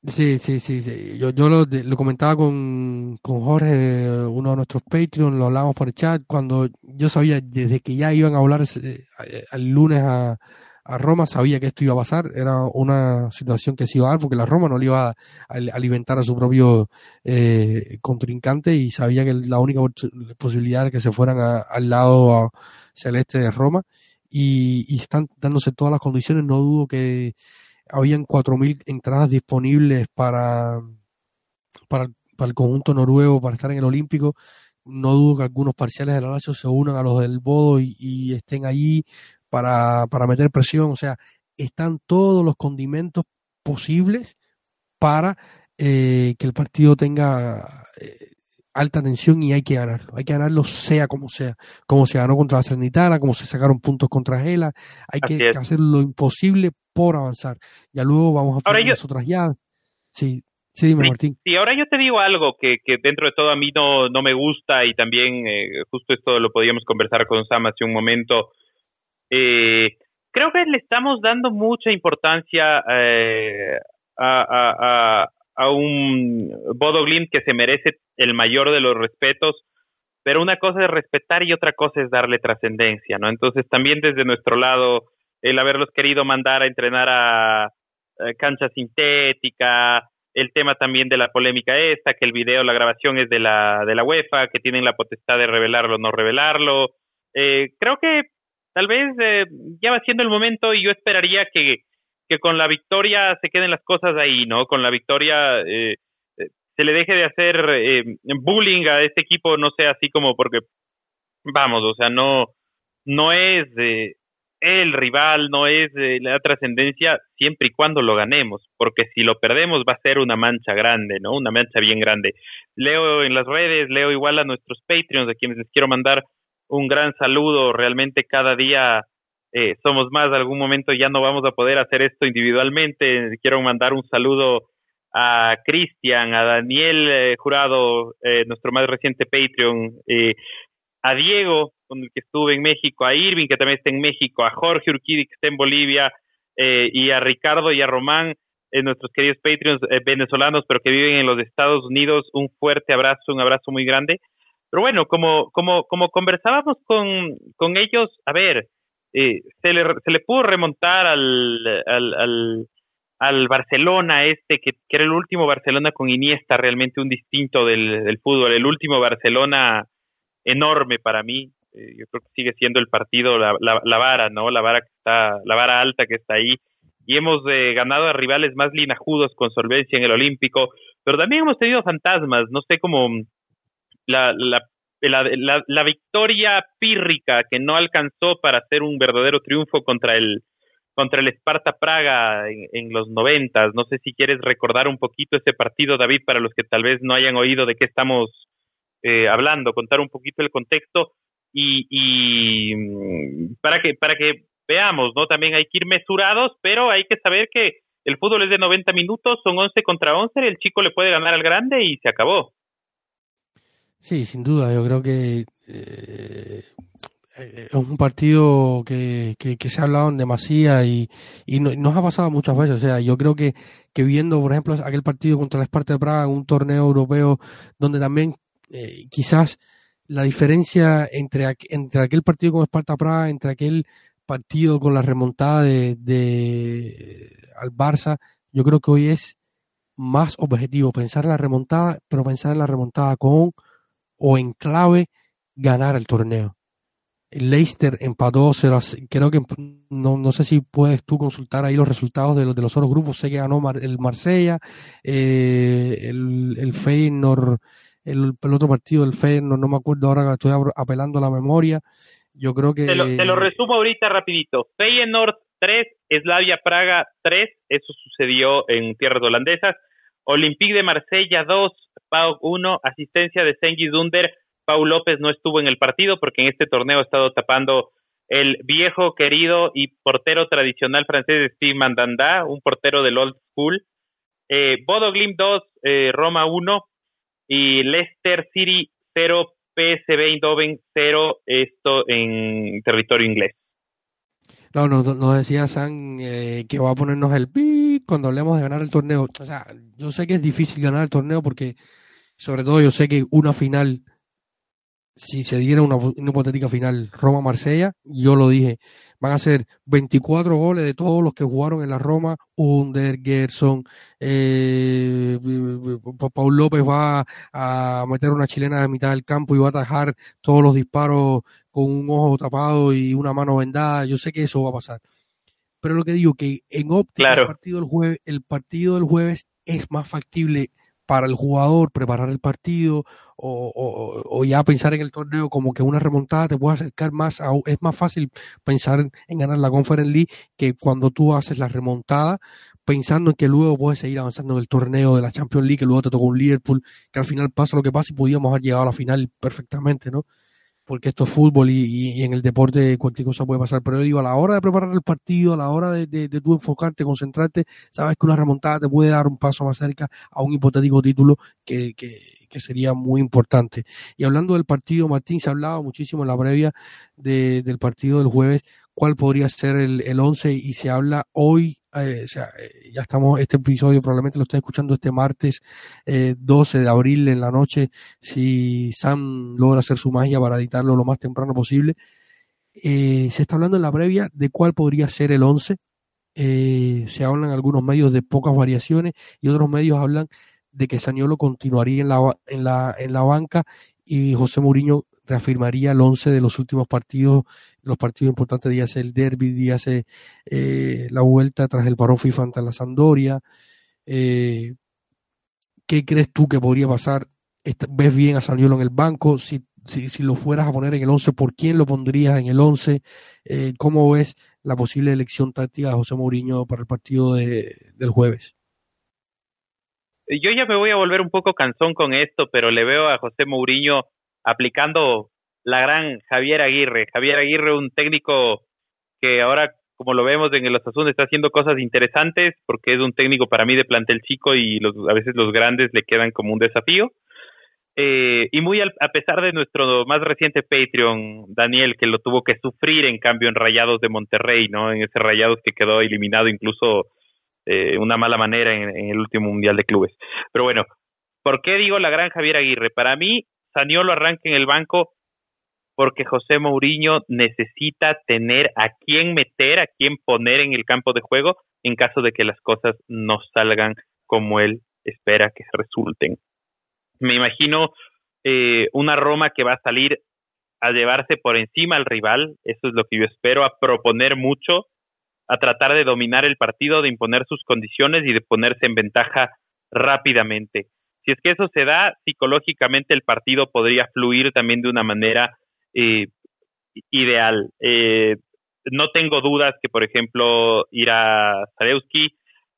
Sí, sí, sí, sí. Yo, yo lo, lo comentaba con, con Jorge, uno de nuestros Patreon, lo hablábamos por el chat, cuando yo sabía, desde que ya iban a hablar el lunes a, a Roma, sabía que esto iba a pasar, era una situación que se iba a dar, porque la Roma no le iba a, alimentar a su propio eh, contrincante y sabía que la única posibilidad era que se fueran a, al lado celeste de Roma. Y, y están dándose todas las condiciones, no dudo que habían 4.000 entradas disponibles para, para, para, el conjunto noruego para estar en el Olímpico. No dudo que algunos parciales de la Lazio se unan a los del Bodo y, y estén allí para, para, meter presión. O sea, están todos los condimentos posibles para eh, que el partido tenga eh, alta tensión y hay que ganarlo. Hay que ganarlo sea como sea. Como se ganó contra la Cernitana, como se sacaron puntos contra Gela. Hay que hacer lo imposible por avanzar. Ya luego vamos a poner las otras llaves. Sí, sí, dime, sí, Martín. Sí, ahora yo te digo algo que, que dentro de todo a mí no, no me gusta y también eh, justo esto lo podíamos conversar con Sam hace un momento. Eh, creo que le estamos dando mucha importancia eh, a, a, a, a, un Bodo Glimt que se merece el mayor de los respetos, pero una cosa es respetar y otra cosa es darle trascendencia, ¿no? Entonces también desde nuestro lado el haberlos querido mandar a entrenar a, cancha sintética, el tema también de la polémica esta, que el video, la grabación es de la, de la UEFA, que tienen la potestad de revelarlo o no revelarlo. Eh, creo que tal vez eh, ya va siendo el momento y yo esperaría que, que con la victoria se queden las cosas ahí, ¿no? Con la victoria eh, se le deje de hacer eh, bullying a este equipo, no sé, así como porque, vamos, o sea, no, no es eh, el rival, no es eh, la trascendencia siempre y cuando lo ganemos, porque si lo perdemos va a ser una mancha grande, ¿no? Una mancha bien grande. Leo en las redes, leo igual a nuestros Patreons, a quienes les quiero mandar un gran saludo, realmente cada día eh, somos más, algún momento ya no vamos a poder hacer esto individualmente, quiero mandar un saludo a Cristian, a Daniel eh, Jurado, eh, nuestro más reciente Patreon, eh, a Diego, con el que estuve en México, a Irving, que también está en México, a Jorge Urquidi, que está en Bolivia, eh, y a Ricardo y a Román, nuestros queridos Patreons venezolanos, pero que viven en los Estados Unidos. Un fuerte abrazo, un abrazo muy grande. Pero bueno, como, como, como conversábamos con, con ellos, a ver, eh, se, le, se le pudo remontar al, al, al, Barcelona este, que, que, era el último Barcelona con Iniesta, realmente un distinto del, del fútbol, el último Barcelona enorme para mí. Eh, yo creo que sigue siendo el partido la, la, la, vara, ¿no? La vara que está, la vara alta que está ahí. Y hemos eh, ganado a rivales más linajudos con solvencia en el Olímpico, pero también hemos tenido fantasmas, no sé cómo la, la, la, la victoria pírrica que no alcanzó para hacer un verdadero triunfo contra el contra el Esparta Praga en, en los noventas. No sé si quieres recordar un poquito ese partido, David, para los que tal vez no hayan oído de qué estamos eh, hablando, contar un poquito el contexto y, y para que para que veamos, ¿no? También hay que ir mesurados, pero hay que saber que el fútbol es de 90 minutos, son 11 contra 11, el chico le puede ganar al grande y se acabó. Sí, sin duda, yo creo que eh, es un partido que, que, se ha hablado en demasía y, y nos ha pasado muchas veces. O sea, yo creo que, que viendo, por ejemplo, aquel partido contra la Esparta de Praga, un torneo europeo donde también eh, quizás la diferencia entre, entre aquel partido con Esparta Praga, entre aquel partido con la remontada de, de al Barça, yo creo que hoy es más objetivo pensar en la remontada, pero pensar en la remontada con o en clave ganar el torneo. El Leicester empató, creo que no, no sé si puedes tú consultar ahí los resultados de los, de los otros grupos. Sé que ganó el Marsella, eh, el, el Feyenoord, el, otro partido del Feyenoord, no me acuerdo ahora, estoy apelando a la memoria. Yo creo que... Te lo, te lo resumo ahorita rapidito. Feyenoord 3, Slavia Praga 3, eso sucedió en tierras holandesas. Olympique de Marsella 2, Pau 1, asistencia de Sengi Dunder Pau López no estuvo en el partido porque en este torneo ha estado tapando el viejo, querido y portero tradicional francés Steve Mandanda, un portero del old school. Eh, Bodo Glim 2, eh, Roma 1 y Leicester City 0, PSV Eindhoven 0, esto en territorio inglés. No, nos no decía San eh, que va a ponernos el pi cuando hablemos de ganar el torneo. O sea, yo sé que es difícil ganar el torneo porque, sobre todo, yo sé que una final si se diera una, hipotética final Roma-Marsella, yo lo dije, van a ser 24 goles de todos los que jugaron en la Roma, Under, Gerson, eh, Paul López va a meter una chilena de mitad del campo y va a atajar todos los disparos con un ojo tapado y una mano vendada, yo sé que eso va a pasar. Pero lo que digo que en óptica el partido del jueves, el partido del jueves es más factible para el jugador preparar el partido o, ya pensar en el torneo como que una remontada te puede acercar más a, es más fácil pensar en, ganar la Conference League que cuando tú haces la remontada pensando en que luego puedes seguir avanzando en el torneo de la Champions League que luego te tocó un Liverpool que al final pasa lo que pasa y podíamos haber llegado a la final perfectamente ¿no? Porque esto es fútbol y, en el deporte cualquier cosa puede pasar. Pero digo, a la hora de preparar el partido, a la hora de, de, tú enfocarte, concentrarte, sabes que una remontada te puede dar un paso más cerca a un hipotético título que, que, que sería muy importante. Y hablando del partido, Martín, se ha hablado muchísimo en la previa de, del partido del jueves, cuál podría ser el, el once y se habla hoy eh, eh, ya estamos, este episodio probablemente lo estén escuchando este martes 12 eh, de abril en la noche, si Sam logra hacer su magia para editarlo lo más temprano posible. se está hablando en la previa de cuál podría ser el 11. se hablan algunos medios de pocas variaciones y otros medios hablan de que Saniolo continuaría en la, en la, en la banca y José Mourinho reafirmaría el 11 de los últimos partidos, los partidos importantes, días el derby, días eh, la vuelta tras el parón FIFA ante la Sandoria. Eh, ¿Qué crees tú que podría pasar? ¿Ves bien a Saniolo en el banco? Si, si, si, lo fueras a poner en el 11, ¿por quién lo pondrías en el 11? Eh, ¿Cómo ves la posible elección táctica de José Mourinho para el partido de, del jueves? Yo ya me voy a volver un poco cansón con esto, pero le veo a José Mourinho aplicando la gran Javier Aguirre. Javier Aguirre, un técnico que ahora, como lo vemos en el Osasuna, está haciendo cosas interesantes porque es un técnico para mí de plantel chico y los, a veces los grandes le quedan como un desafío. Eh, y muy a pesar de nuestro más reciente Patreon, Daniel, que lo tuvo que sufrir en cambio en Rayados de Monterrey, ¿no? En ese Rayados que quedó eliminado incluso eh, una mala manera en, en, el último Mundial de Clubes. Pero bueno, ¿por qué digo la gran Javier Aguirre? Para mí, Saniolo arranque en el banco porque José Mourinho necesita tener a quién meter, a quién poner en el campo de juego en caso de que las cosas no salgan como él espera que resulten. Me imagino eh, una Roma que va a salir a llevarse por encima al rival, eso es lo que yo espero, a proponer mucho, a tratar de dominar el partido, de imponer sus condiciones y de ponerse en ventaja rápidamente. Si es que eso se da, psicológicamente el partido podría fluir también de una manera eh, ideal. Eh, no tengo dudas que, por ejemplo, ir a Zarewski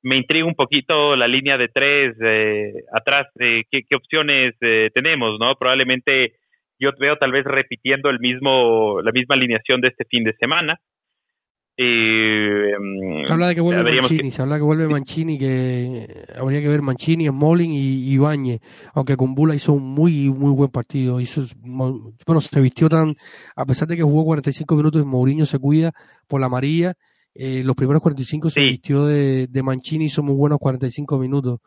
me intriga un poquito la línea de tres eh, atrás, de qué, opciones tenemos, ¿no? Probablemente yo veo tal vez repitiendo el mismo, la misma alineación de este fin de semana. Eh, se habla de que vuelve Mancini, se habla que vuelve Mancini, que habría que ver Mancini, Smolin y Ibañez, aunque Bula hizo un muy muy buen partido, hizo bueno, se vistió tan, a pesar de que jugó 45 minutos, Mourinho se cuida por la María, eh, los primeros 45 se vistió de, de Mancini, hizo muy buenos 45 minutos.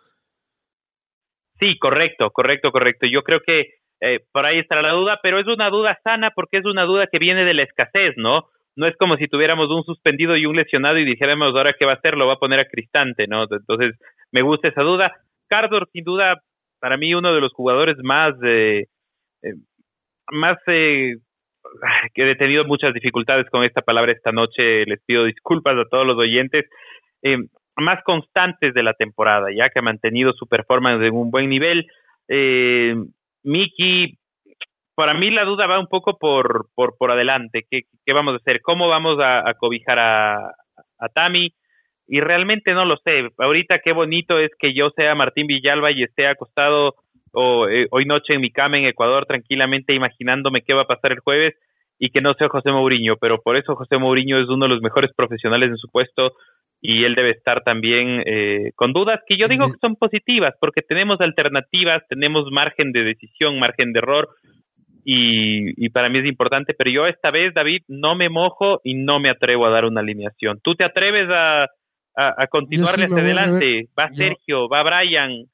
Sí, correcto, correcto, correcto. Yo creo que eh, por ahí estará la duda, pero es una duda sana porque es una duda que viene de la escasez, ¿no? No es como si tuviéramos un suspendido y un lesionado y dijéramos ahora qué va a hacer, lo va a poner a Cristante, ¿no? Entonces, me gusta esa duda. Cardor, sin duda, para mí uno de los jugadores más, eh, eh más eh, que he tenido muchas dificultades con esta palabra esta noche, les pido disculpas a todos los oyentes, eh, más constantes de la temporada, ya que ha mantenido su performance en un buen nivel. Eh, Miki, para mí la duda va un poco por, por, por adelante. ¿Qué, ¿Qué vamos a hacer? ¿Cómo vamos a, cobijar a, a Tami? Y realmente no lo sé. Ahorita qué bonito es que yo sea Martín Villalba y esté acostado o, eh, hoy noche en mi cama en Ecuador tranquilamente imaginándome qué va a pasar el jueves y que no sea José Mourinho. Pero por eso José Mourinho es uno de los mejores profesionales en su puesto y él debe estar también eh, con dudas que yo digo que son positivas porque tenemos alternativas, tenemos margen de decisión, margen de error y, y, para mí es importante, pero yo esta vez, David, no me mojo y no me atrevo a dar una alineación. ¿Tú te atreves a, a, continuarle hacia adelante? Va Sergio, va Brian,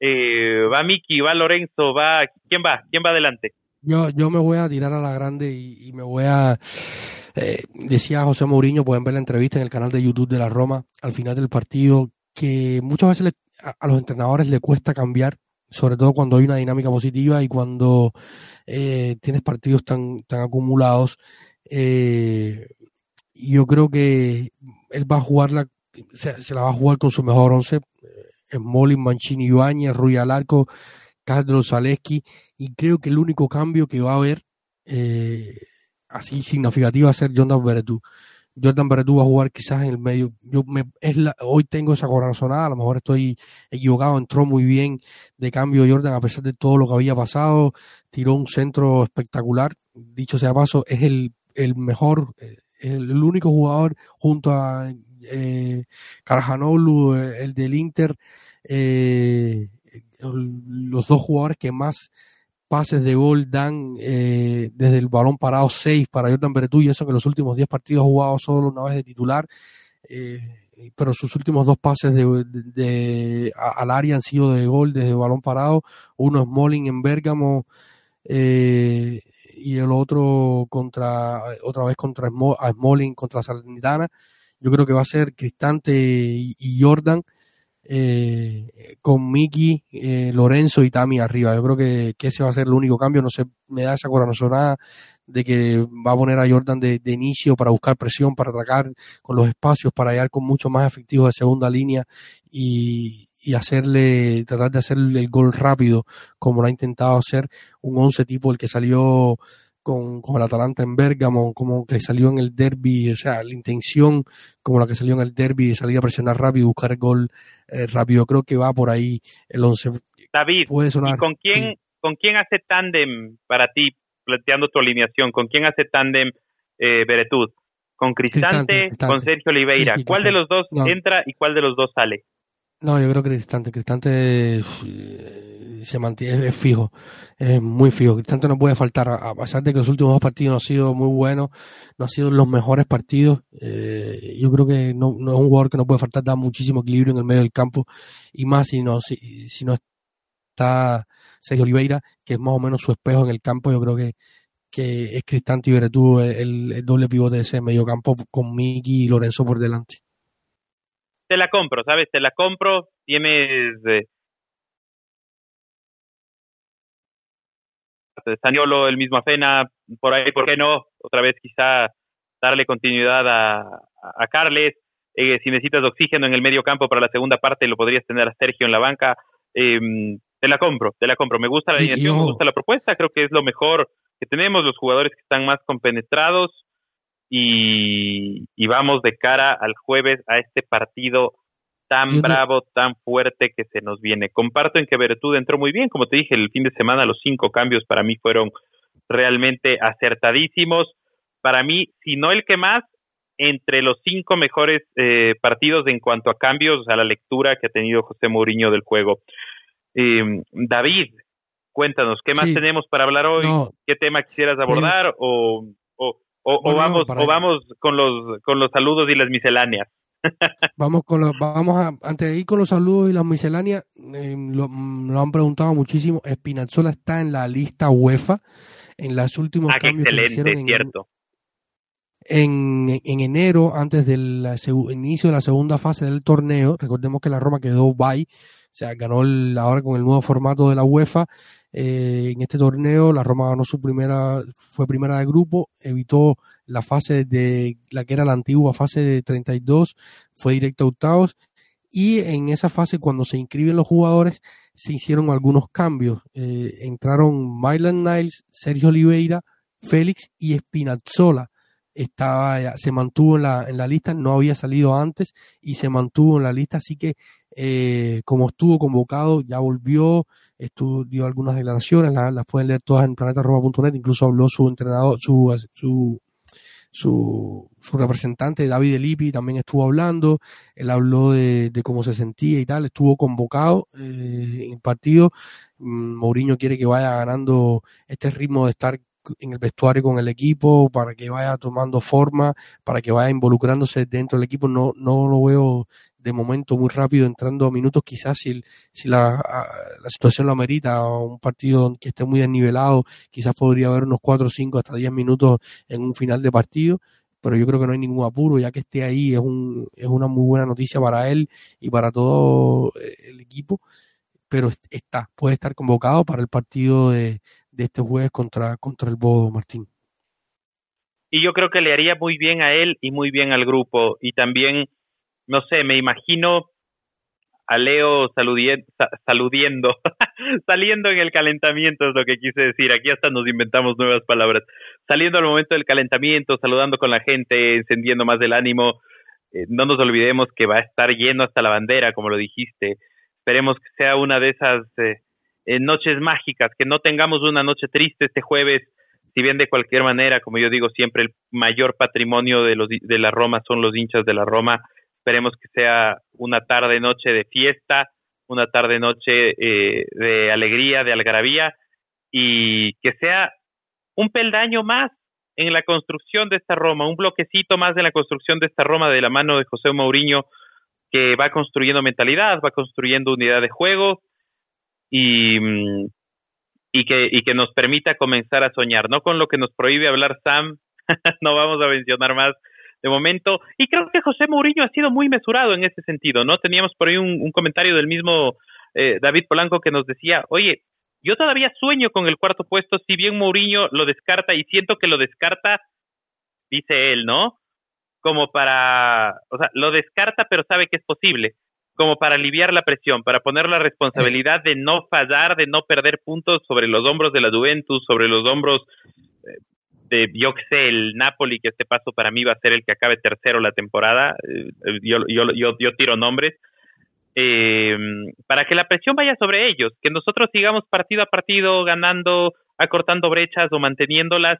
eh, va Miki, va Lorenzo, va... ¿Quién va? ¿Quién va adelante? Yo, yo me voy a tirar a la grande y, me voy a... Eh, decía José Mourinho, pueden ver la entrevista en el canal de YouTube de la Roma al final del partido, que muchas veces a los entrenadores le cuesta cambiar sobre todo cuando hay una dinámica positiva y cuando eh, tienes partidos tan, tan acumulados. Eh, yo creo que él va a jugar la, se, la va a jugar con su mejor once, eh, Smolin, Mancini, Ibañez, Rui Alarco, Castro, Zaleski, y creo que el único cambio que va a haber eh, así significativo va a ser Jonathan Beretú. Jordan Berrettú va a jugar quizás en el medio. Yo me, es la, hoy tengo esa corazonada, a lo mejor estoy equivocado, entró muy bien de cambio Jordan a pesar de todo lo que había pasado, tiró un centro espectacular, dicho sea paso, es el, el mejor, el, único jugador junto a eh, Carjanolu, el del Inter, eh, los dos jugadores que más pases de gol dan eh, desde el balón parado 6 para Jordan Beretú y eso que los últimos 10 partidos ha jugado solo una vez de titular, eh, pero sus últimos dos pases de, al área han sido de gol desde el balón parado, uno es Molling en Bérgamo eh, y el otro contra otra vez contra Smalling contra Salernitana. Yo creo que va a ser Cristante y Jordan eh, con Miki, eh, Lorenzo y Tami arriba. Yo creo que, ese va a ser el único cambio. No sé, me da esa corazonada de que va a poner a Jordan de, inicio para buscar presión, para atacar con los espacios, para llegar con mucho más efectivo de segunda línea y, y hacerle, tratar de hacerle el gol rápido, como lo ha intentado hacer un once tipo el que salió con, con el Atalanta en Bérgamo, como que salió en el derby, o sea, la intención como la que salió en el derby de salir a presionar rápido y buscar el gol eh, rápido. Creo que va por ahí el 11. David, ¿y con quién, con quién hace tándem para ti, planteando tu alineación? ¿Con quién hace tándem eh, Beretud? ¿Con Cristante, con Sergio Oliveira? ¿Cuál de los dos entra y cuál de los dos sale? No, yo creo que Cristante, Cristante se mantiene, es fijo, es muy fijo. Cristante no puede faltar, a pesar de que los últimos dos partidos no han sido muy buenos, no han sido los mejores partidos. Eh, yo creo que no, es un jugador que no puede faltar, da muchísimo equilibrio en el medio del campo y más si no, si no está Sergio Oliveira, que es más o menos su espejo en el campo. Yo creo que, que es Cristante y Beretú el, el doble pivote de ese medio campo con Miki y Lorenzo por delante te la compro, ¿sabes? Te la compro, tienes... Eh, Saniolo, el mismo Afena, por ahí, ¿por qué no? Otra vez quizá darle continuidad a, a Carles. Eh, si necesitas oxígeno en el medio campo para la segunda parte, lo podrías tener a Sergio en la banca. Eh, te la compro, te la compro. Me gusta la alineación, me gusta la propuesta, creo que es lo mejor que tenemos, los jugadores que están más compenetrados, y, vamos de cara al jueves a este partido tan bravo, tan fuerte que se nos viene. Comparto en que Vertud entró muy bien, como te dije, el fin de semana los cinco cambios para mí fueron realmente acertadísimos. Para mí, si no el que más, entre los cinco mejores eh, partidos en cuanto a cambios, a la lectura que ha tenido José Mourinho del juego. Eh, David, cuéntanos, ¿qué más tenemos para hablar hoy? ¿Qué tema quisieras abordar? o, o, o, vamos, o vamos con los, con los saludos y las misceláneas. vamos con los, vamos a, antes de ir con los saludos y las misceláneas, eh, lo, lo, han preguntado muchísimo. Espinazzola está en la lista UEFA en las últimas ah, cambios que cierto. En, en, enero, antes del inicio de la segunda fase del torneo, recordemos que la Roma quedó bye, sea, ganó ahora con el nuevo formato de la UEFA. Eh, en este torneo, la Roma ganó su primera, fue primera de grupo, evitó la fase de la que era la antigua fase de 32, fue directo a octavos. Y en esa fase, cuando se inscriben los jugadores, se hicieron algunos cambios. Eh, entraron Mylan Niles, Sergio Oliveira, Félix y Espinazzola estaba, se mantuvo en la, en la lista, no había salido antes y se mantuvo en la lista, así que eh, como estuvo convocado, ya volvió, dio algunas declaraciones, las, pueden leer todas en planetaroma.net, incluso habló su entrenador, su, su, su, su representante David Elipi también estuvo hablando, él habló de, cómo se sentía y tal, estuvo convocado eh, en el partido, mm, Mourinho quiere que vaya ganando este ritmo de estar en el vestuario con el equipo, para que vaya tomando forma, para que vaya involucrándose dentro del equipo. No, no lo veo de momento muy rápido entrando a minutos, quizás si, si la, la, situación lo amerita, un partido que esté muy desnivelado, quizás podría haber unos 4, 5, hasta 10 minutos en un final de partido, pero yo creo que no hay ningún apuro, ya que esté ahí es, un, es una muy buena noticia para él y para todo el equipo, pero está, puede estar convocado para el partido de, de este jueves contra, contra el Bodo, Martín. Y yo creo que le haría muy bien a él y muy bien al grupo. Y también, no sé, me imagino a Leo saludiendo, saludiendo saliendo en el calentamiento es lo que quise decir. Aquí hasta nos inventamos nuevas palabras. Saliendo al momento del calentamiento, saludando con la gente, encendiendo más el ánimo. Eh, no nos olvidemos que va a estar lleno hasta la bandera, como lo dijiste. Esperemos que sea una de esas eh, noches mágicas, que no tengamos una noche triste este jueves, si bien de cualquier manera, como yo digo siempre, el mayor patrimonio de, los, de la Roma son los hinchas de la Roma. Esperemos que sea una tarde noche de fiesta, una tarde noche eh, de alegría, de algarabía y que sea un peldaño más en la construcción de esta Roma, un bloquecito más en la construcción de esta Roma de la mano de José Mourinho que va construyendo mentalidad, va construyendo unidad de juego y, mm, y, que, y que nos permita comenzar a soñar, no con lo que nos prohíbe hablar Sam, no vamos a mencionar más de momento, y creo que José Mourinho ha sido muy mesurado en ese sentido, ¿no? Teníamos por ahí un, comentario del mismo eh, David Polanco que nos decía, oye, yo todavía sueño con el cuarto puesto, si bien Mourinho lo descarta y siento que lo descarta, dice él, ¿no? Como para, o sea, lo descarta pero sabe que es posible como para aliviar la presión, para poner la responsabilidad de no fallar, de no perder puntos sobre los hombros de la Juventus, sobre los hombros eh, de, yo que sé, el Napoli, que este paso para mí va a ser el que acabe tercero la temporada, eh, yo, yo, yo, yo tiro nombres, eh, para que la presión vaya sobre ellos, que nosotros sigamos partido a partido ganando, acortando brechas o manteniéndolas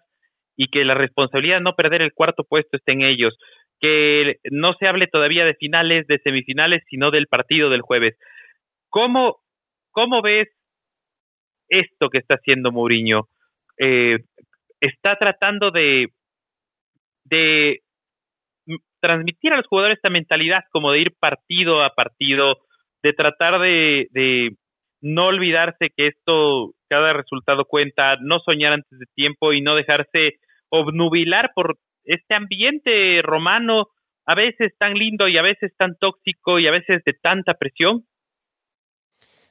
y que la responsabilidad de no perder el cuarto puesto esté en ellos que no se hable todavía de finales, de semifinales, sino del partido del jueves. ¿Cómo, cómo ves esto que está haciendo Mourinho? Eh, está tratando de, de transmitir a los jugadores esta mentalidad como de ir partido a partido, de tratar de, de no olvidarse que esto, cada resultado cuenta, no soñar antes de tiempo y no dejarse obnubilar por este ambiente romano, a veces tan lindo y a veces tan tóxico y a veces de tanta presión?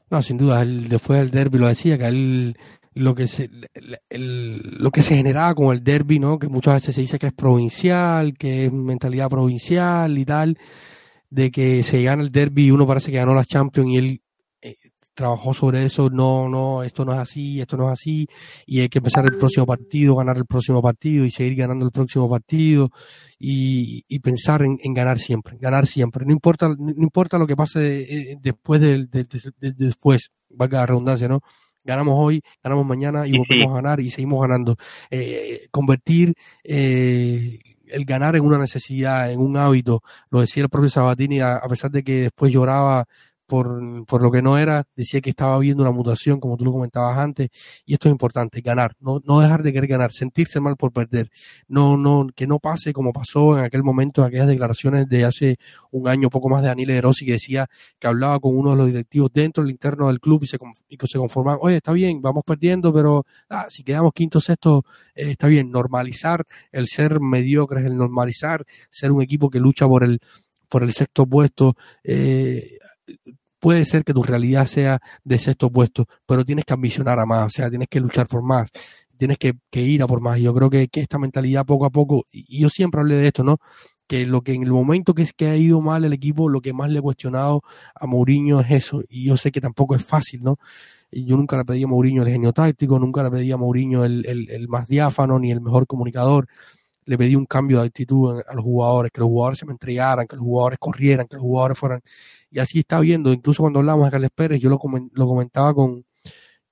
No, sin duda, él, después del derby lo decía, que él lo que se lo que se generaba con el derby, ¿no? Que muchas veces se dice que es provincial, que es mentalidad provincial y tal, de que se gana el derby y uno parece que ganó la Champions y él trabajó sobre eso, no, no, esto no es así, esto no es así, y hay que empezar el próximo partido, ganar el próximo partido y seguir ganando el próximo partido y, y pensar en, ganar siempre, ganar siempre. No importa, no importa lo que pase eh, después del, después, valga la redundancia, ¿no? Ganamos hoy, ganamos mañana y volvemos a ganar y seguimos ganando. Eh, convertir eh, el ganar en una necesidad, en un hábito, lo decía el propio Sabatini, a pesar de que después lloraba por, por, lo que no era, decía que estaba viendo una mutación, como tú lo comentabas antes, y esto es importante, ganar, no, no dejar de querer ganar, sentirse mal por perder, no, no, que no pase como pasó en aquel momento, aquellas declaraciones de hace un año, poco más de Daniel Rossi, que decía que hablaba con uno de los directivos dentro del interno del club y se, y se conformaban, oye, está bien, vamos perdiendo, pero ah, si quedamos quinto sexto, eh, está bien, normalizar el ser mediocres, el normalizar ser un equipo que lucha por el por el sexto puesto, eh, puede ser que tu realidad sea de sexto puesto, pero tienes que ambicionar a más, o sea, tienes que luchar por más, tienes que, ir a por más. Yo creo que, esta mentalidad poco a poco, y yo siempre hablé de esto, ¿no? Que lo que en el momento que es que ha ido mal el equipo, lo que más le he cuestionado a Mourinho es eso, y yo sé que tampoco es fácil, ¿no? yo nunca le pedí a Mourinho el genio táctico, nunca le pedí a Mourinho el, el más diáfano ni el mejor comunicador le pedí un cambio de actitud a los jugadores, que los jugadores se me entregaran, que los jugadores corrieran, que los jugadores fueran. Y así está viendo, incluso cuando hablamos de Carles Pérez, yo lo, comentaba con,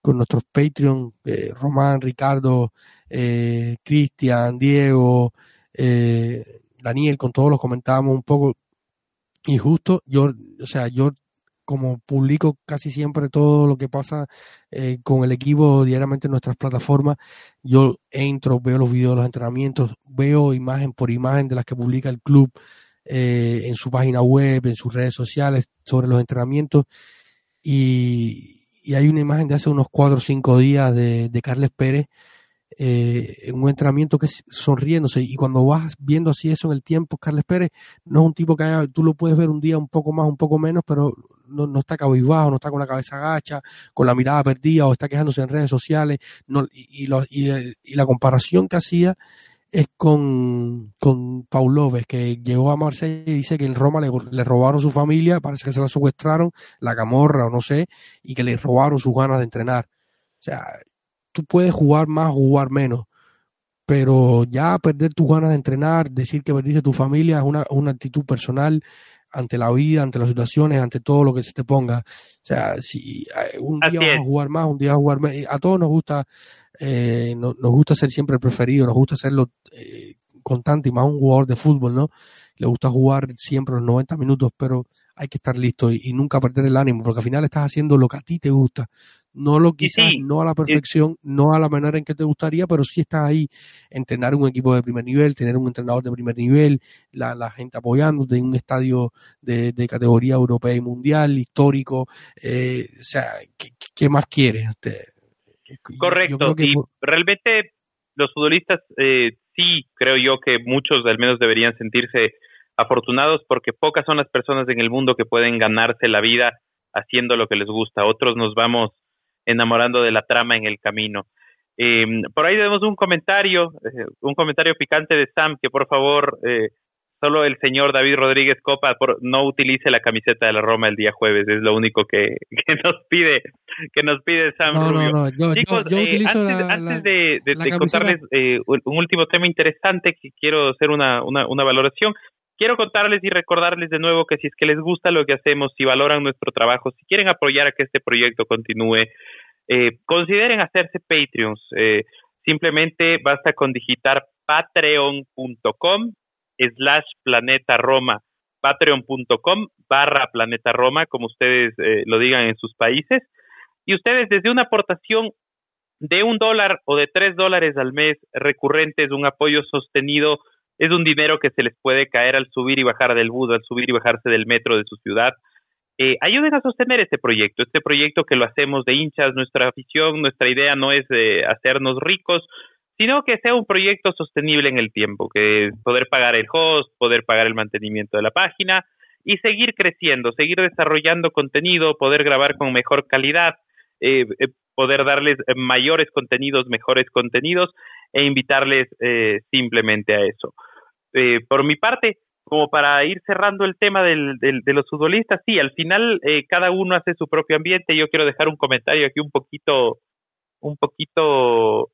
con nuestros Patreon, eh, Román, Ricardo, eh, Cristian, Diego, eh, Daniel, con todos los comentábamos un poco. Y justo yo, o sea, yo como publico casi siempre todo lo que pasa eh, con el equipo diariamente en nuestras plataformas, yo entro, veo los videos de los entrenamientos, veo imagen por imagen de las que publica el club eh, en su página web, en sus redes sociales sobre los entrenamientos y, hay una imagen de hace unos cuatro o cinco días de, de Carles Pérez eh, un entrenamiento que es sonriéndose y cuando vas viendo así eso en el tiempo, Carles Pérez no es un tipo que tú lo puedes ver un día un poco más, un poco menos, pero no, no está cabizbajo, no está con la cabeza agacha, con la mirada perdida o está quejándose en redes sociales no, y, y, la comparación que hacía es con, con Paul López, que llegó a Marsella y dice que en Roma le, le, robaron su familia, parece que se la secuestraron, la camorra o no sé, y que le robaron sus ganas de entrenar. O sea, tú puedes jugar más o jugar menos, pero ya perder tus ganas de entrenar, decir que perdiste tu familia es una, una actitud personal ante la vida, ante las situaciones, ante todo lo que se te ponga. O sea, si eh, un día vas a jugar más, un día vas a jugar menos, a todos nos gusta, eh, nos gusta ser siempre el preferido, nos gusta hacerlo eh, constante y más un jugador de fútbol, ¿no? Le gusta jugar siempre los 90 minutos, pero hay que estar listo y, nunca perder el ánimo, porque al final estás haciendo lo que a ti te gusta. No lo quizás, no a la perfección, no a la manera en que te gustaría, pero sí estás ahí, entrenar un equipo de primer nivel, tener un entrenador de primer nivel, la, la gente apoyándote en un estadio de, de categoría europea y mundial, histórico, eh, o sea, ¿qué, más quieres? Este, Correcto, y realmente los futbolistas eh, sí creo yo que muchos al menos deberían sentirse afortunados porque pocas son las personas en el mundo que pueden ganarse la vida haciendo lo que les gusta. Otros nos vamos enamorando de la trama en el camino. Eh, por ahí tenemos un comentario, eh, un comentario picante de Sam, que por favor, eh, solo el señor David Rodríguez Copa por, no utilice la camiseta de la Roma el día jueves, es lo único que, que nos pide que nos pide Sam Rubio. Chicos, antes, de, contarles un, último tema interesante que quiero hacer una, una, una valoración, quiero contarles y recordarles de nuevo que si es que les gusta lo que hacemos, si valoran nuestro trabajo, si quieren apoyar a que este proyecto continúe, eh, consideren hacerse Patreons. Eh, simplemente basta con digitar patreon.com slash planeta Roma, patreon.com barra planeta Roma, como ustedes eh, lo digan en sus países. Y ustedes desde una aportación de un dólar o de tres dólares al mes recurrentes, un apoyo sostenido es un dinero que se les puede caer al subir y bajar del bus, al subir y bajarse del metro de su ciudad. Eh, ayuden a sostener este proyecto, este proyecto que lo hacemos de hinchas, nuestra afición, nuestra idea no es hacernos ricos, sino que sea un proyecto sostenible en el tiempo, que poder pagar el host, poder pagar el mantenimiento de la página y seguir creciendo, seguir desarrollando contenido, poder grabar con mejor calidad, eh, eh, poder darles mayores contenidos, mejores contenidos e invitarles eh, simplemente a eso. Eh, por mi parte, como para ir cerrando el tema del, de los futbolistas, sí, al final eh, cada uno hace su propio ambiente. Yo quiero dejar un comentario aquí un poquito, un poquito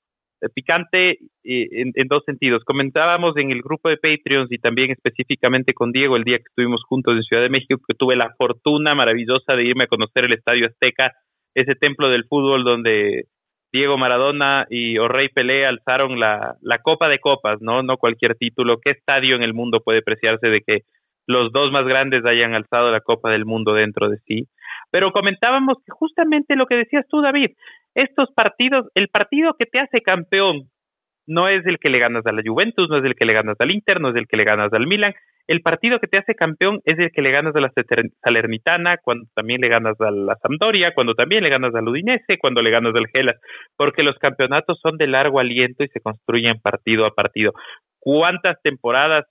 picante en, en, dos sentidos. Comentábamos en el grupo de Patreons y también específicamente con Diego el día que estuvimos juntos en Ciudad de México, que tuve la fortuna maravillosa de irme a conocer el Estadio Azteca, ese templo del fútbol donde Diego Maradona y Rey Pelé alzaron la, la Copa de Copas, ¿no? No cualquier título. ¿Qué estadio en el mundo puede preciarse de que los dos más grandes hayan alzado la Copa del Mundo dentro de sí? Pero comentábamos que justamente lo que decías tú, David, estos partidos, el partido que te hace campeón no es el que le ganas a la Juventus, no es el que le ganas al Inter, no es el que le ganas al Milan. El partido que te hace campeón es el que le ganas a la Salernitana, cuando también le ganas a la Sampdoria, cuando también le ganas al Udinese, cuando le ganas al Gelas, porque los campeonatos son de largo aliento y se construyen partido a partido. ¿Cuántas temporadas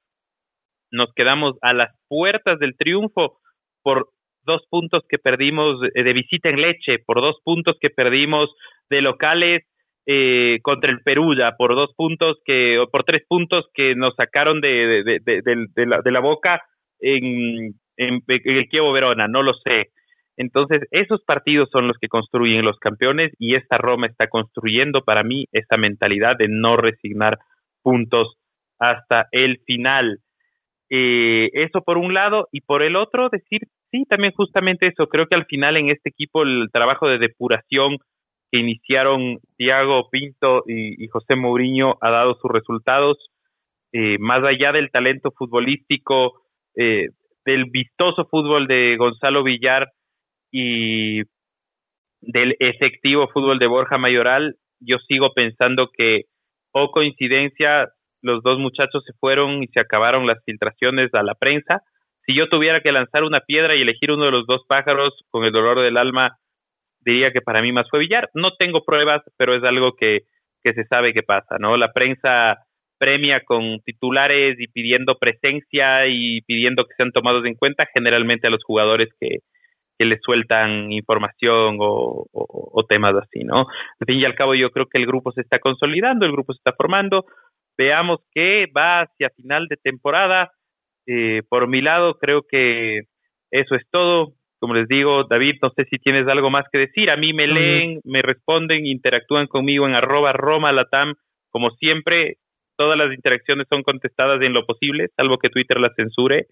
nos quedamos a las puertas del triunfo por dos puntos que perdimos de visita en leche, por dos puntos que perdimos de locales eh, contra el Perú ya por dos puntos que o por tres puntos que nos sacaron de, de, de, la, de la boca en, en, el Kievo Verona, no lo sé. Entonces, esos partidos son los que construyen los campeones y esta Roma está construyendo para mí esa mentalidad de no resignar puntos hasta el final. Eh, eso por un lado y por el otro decir, sí, también justamente eso, creo que al final en este equipo el trabajo de depuración que iniciaron Thiago Pinto y, José Mourinho ha dado sus resultados, eh, más allá del talento futbolístico, eh, del vistoso fútbol de Gonzalo Villar y del efectivo fútbol de Borja Mayoral, yo sigo pensando que, o coincidencia, los dos muchachos se fueron y se acabaron las filtraciones a la prensa. Si yo tuviera que lanzar una piedra y elegir uno de los dos pájaros con el dolor del alma, diría que para mí más fue Villar. No tengo pruebas, pero es algo que, que se sabe que pasa, ¿no? La prensa premia con titulares y pidiendo presencia y pidiendo que sean tomados en cuenta generalmente a los jugadores que, que les sueltan información o, temas así, ¿no? Al fin y al cabo yo creo que el grupo se está consolidando, el grupo se está formando, veamos que va hacia final de temporada. Eh, por mi lado creo que eso es todo. Como les digo, David, no sé si tienes algo más que decir. A mí me leen, me responden, interactúan conmigo en arroba Roma Latam. Como siempre, todas las interacciones son contestadas en lo posible, salvo que Twitter las censure.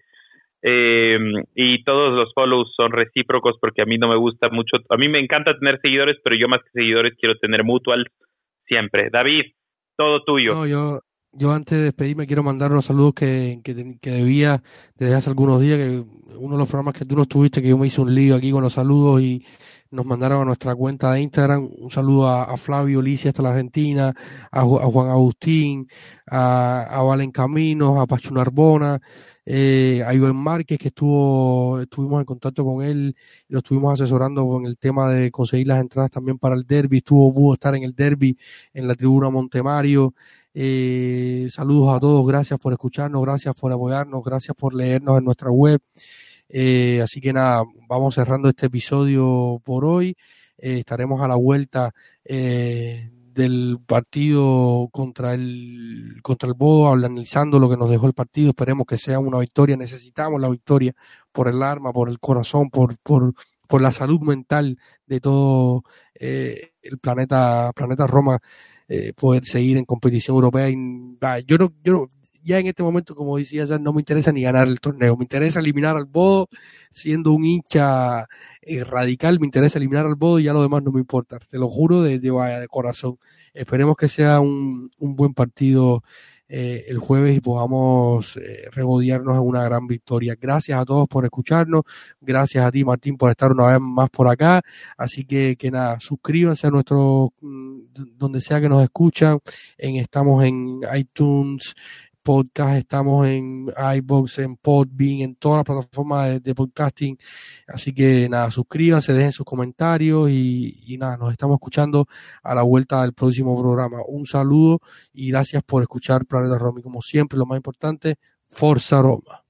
Eh, y todos los follows son recíprocos porque a mí no me gusta mucho. A mí me encanta tener seguidores, pero yo más que seguidores quiero tener mutual siempre. David, todo tuyo. No, yo, yo antes de despedirme quiero mandar unos saludos que, que, debía desde hace algunos días, que uno de los programas que tú no estuviste, que yo me hice un lío aquí con los saludos y nos mandaron a nuestra cuenta de Instagram. Un saludo a, Flavio Licia hasta la Argentina, a, Juan Agustín, a, a, Valen Caminos, a Pacho Narbona, eh, a Iván Márquez que estuvo, estuvimos en contacto con él, lo estuvimos asesorando con el tema de conseguir las entradas también para el derby, estuvo pudo estar en el derby en la tribuna Montemario, eh, saludos a todos, gracias por escucharnos, gracias por apoyarnos, gracias por leernos en nuestra web. Eh, así que nada, vamos cerrando este episodio por hoy. Eh, estaremos a la vuelta del partido contra el contra el Bodo, analizando lo que nos dejó el partido. Esperemos que sea una victoria. Necesitamos la victoria por el arma, por el corazón, por, por, por la salud mental de todo el planeta, planeta Roma eh, poder seguir en competición europea. Y, yo no, yo ya en este momento, como decía, ya no me interesa ni ganar el torneo, me interesa eliminar al Bodo, siendo un hincha eh, radical, me interesa eliminar al Bodo y ya lo demás no me importa, te lo juro de, de, de corazón. Esperemos que sea un buen partido eh, el jueves y podamos eh, en una gran victoria. Gracias a todos por escucharnos, gracias a ti Martín por estar una vez más por acá, así que, que nada, suscríbanse a nuestro, mm, donde sea que nos escuchan, en, estamos en iTunes, podcast, estamos en iBox, en Podbean, en todas las plataformas de, podcasting. Así que nada, suscríbanse, dejen sus comentarios y, nada, nos estamos escuchando a la vuelta del próximo programa. Un saludo y gracias por escuchar Planeta Roma. como siempre, lo más importante, Forza Roma.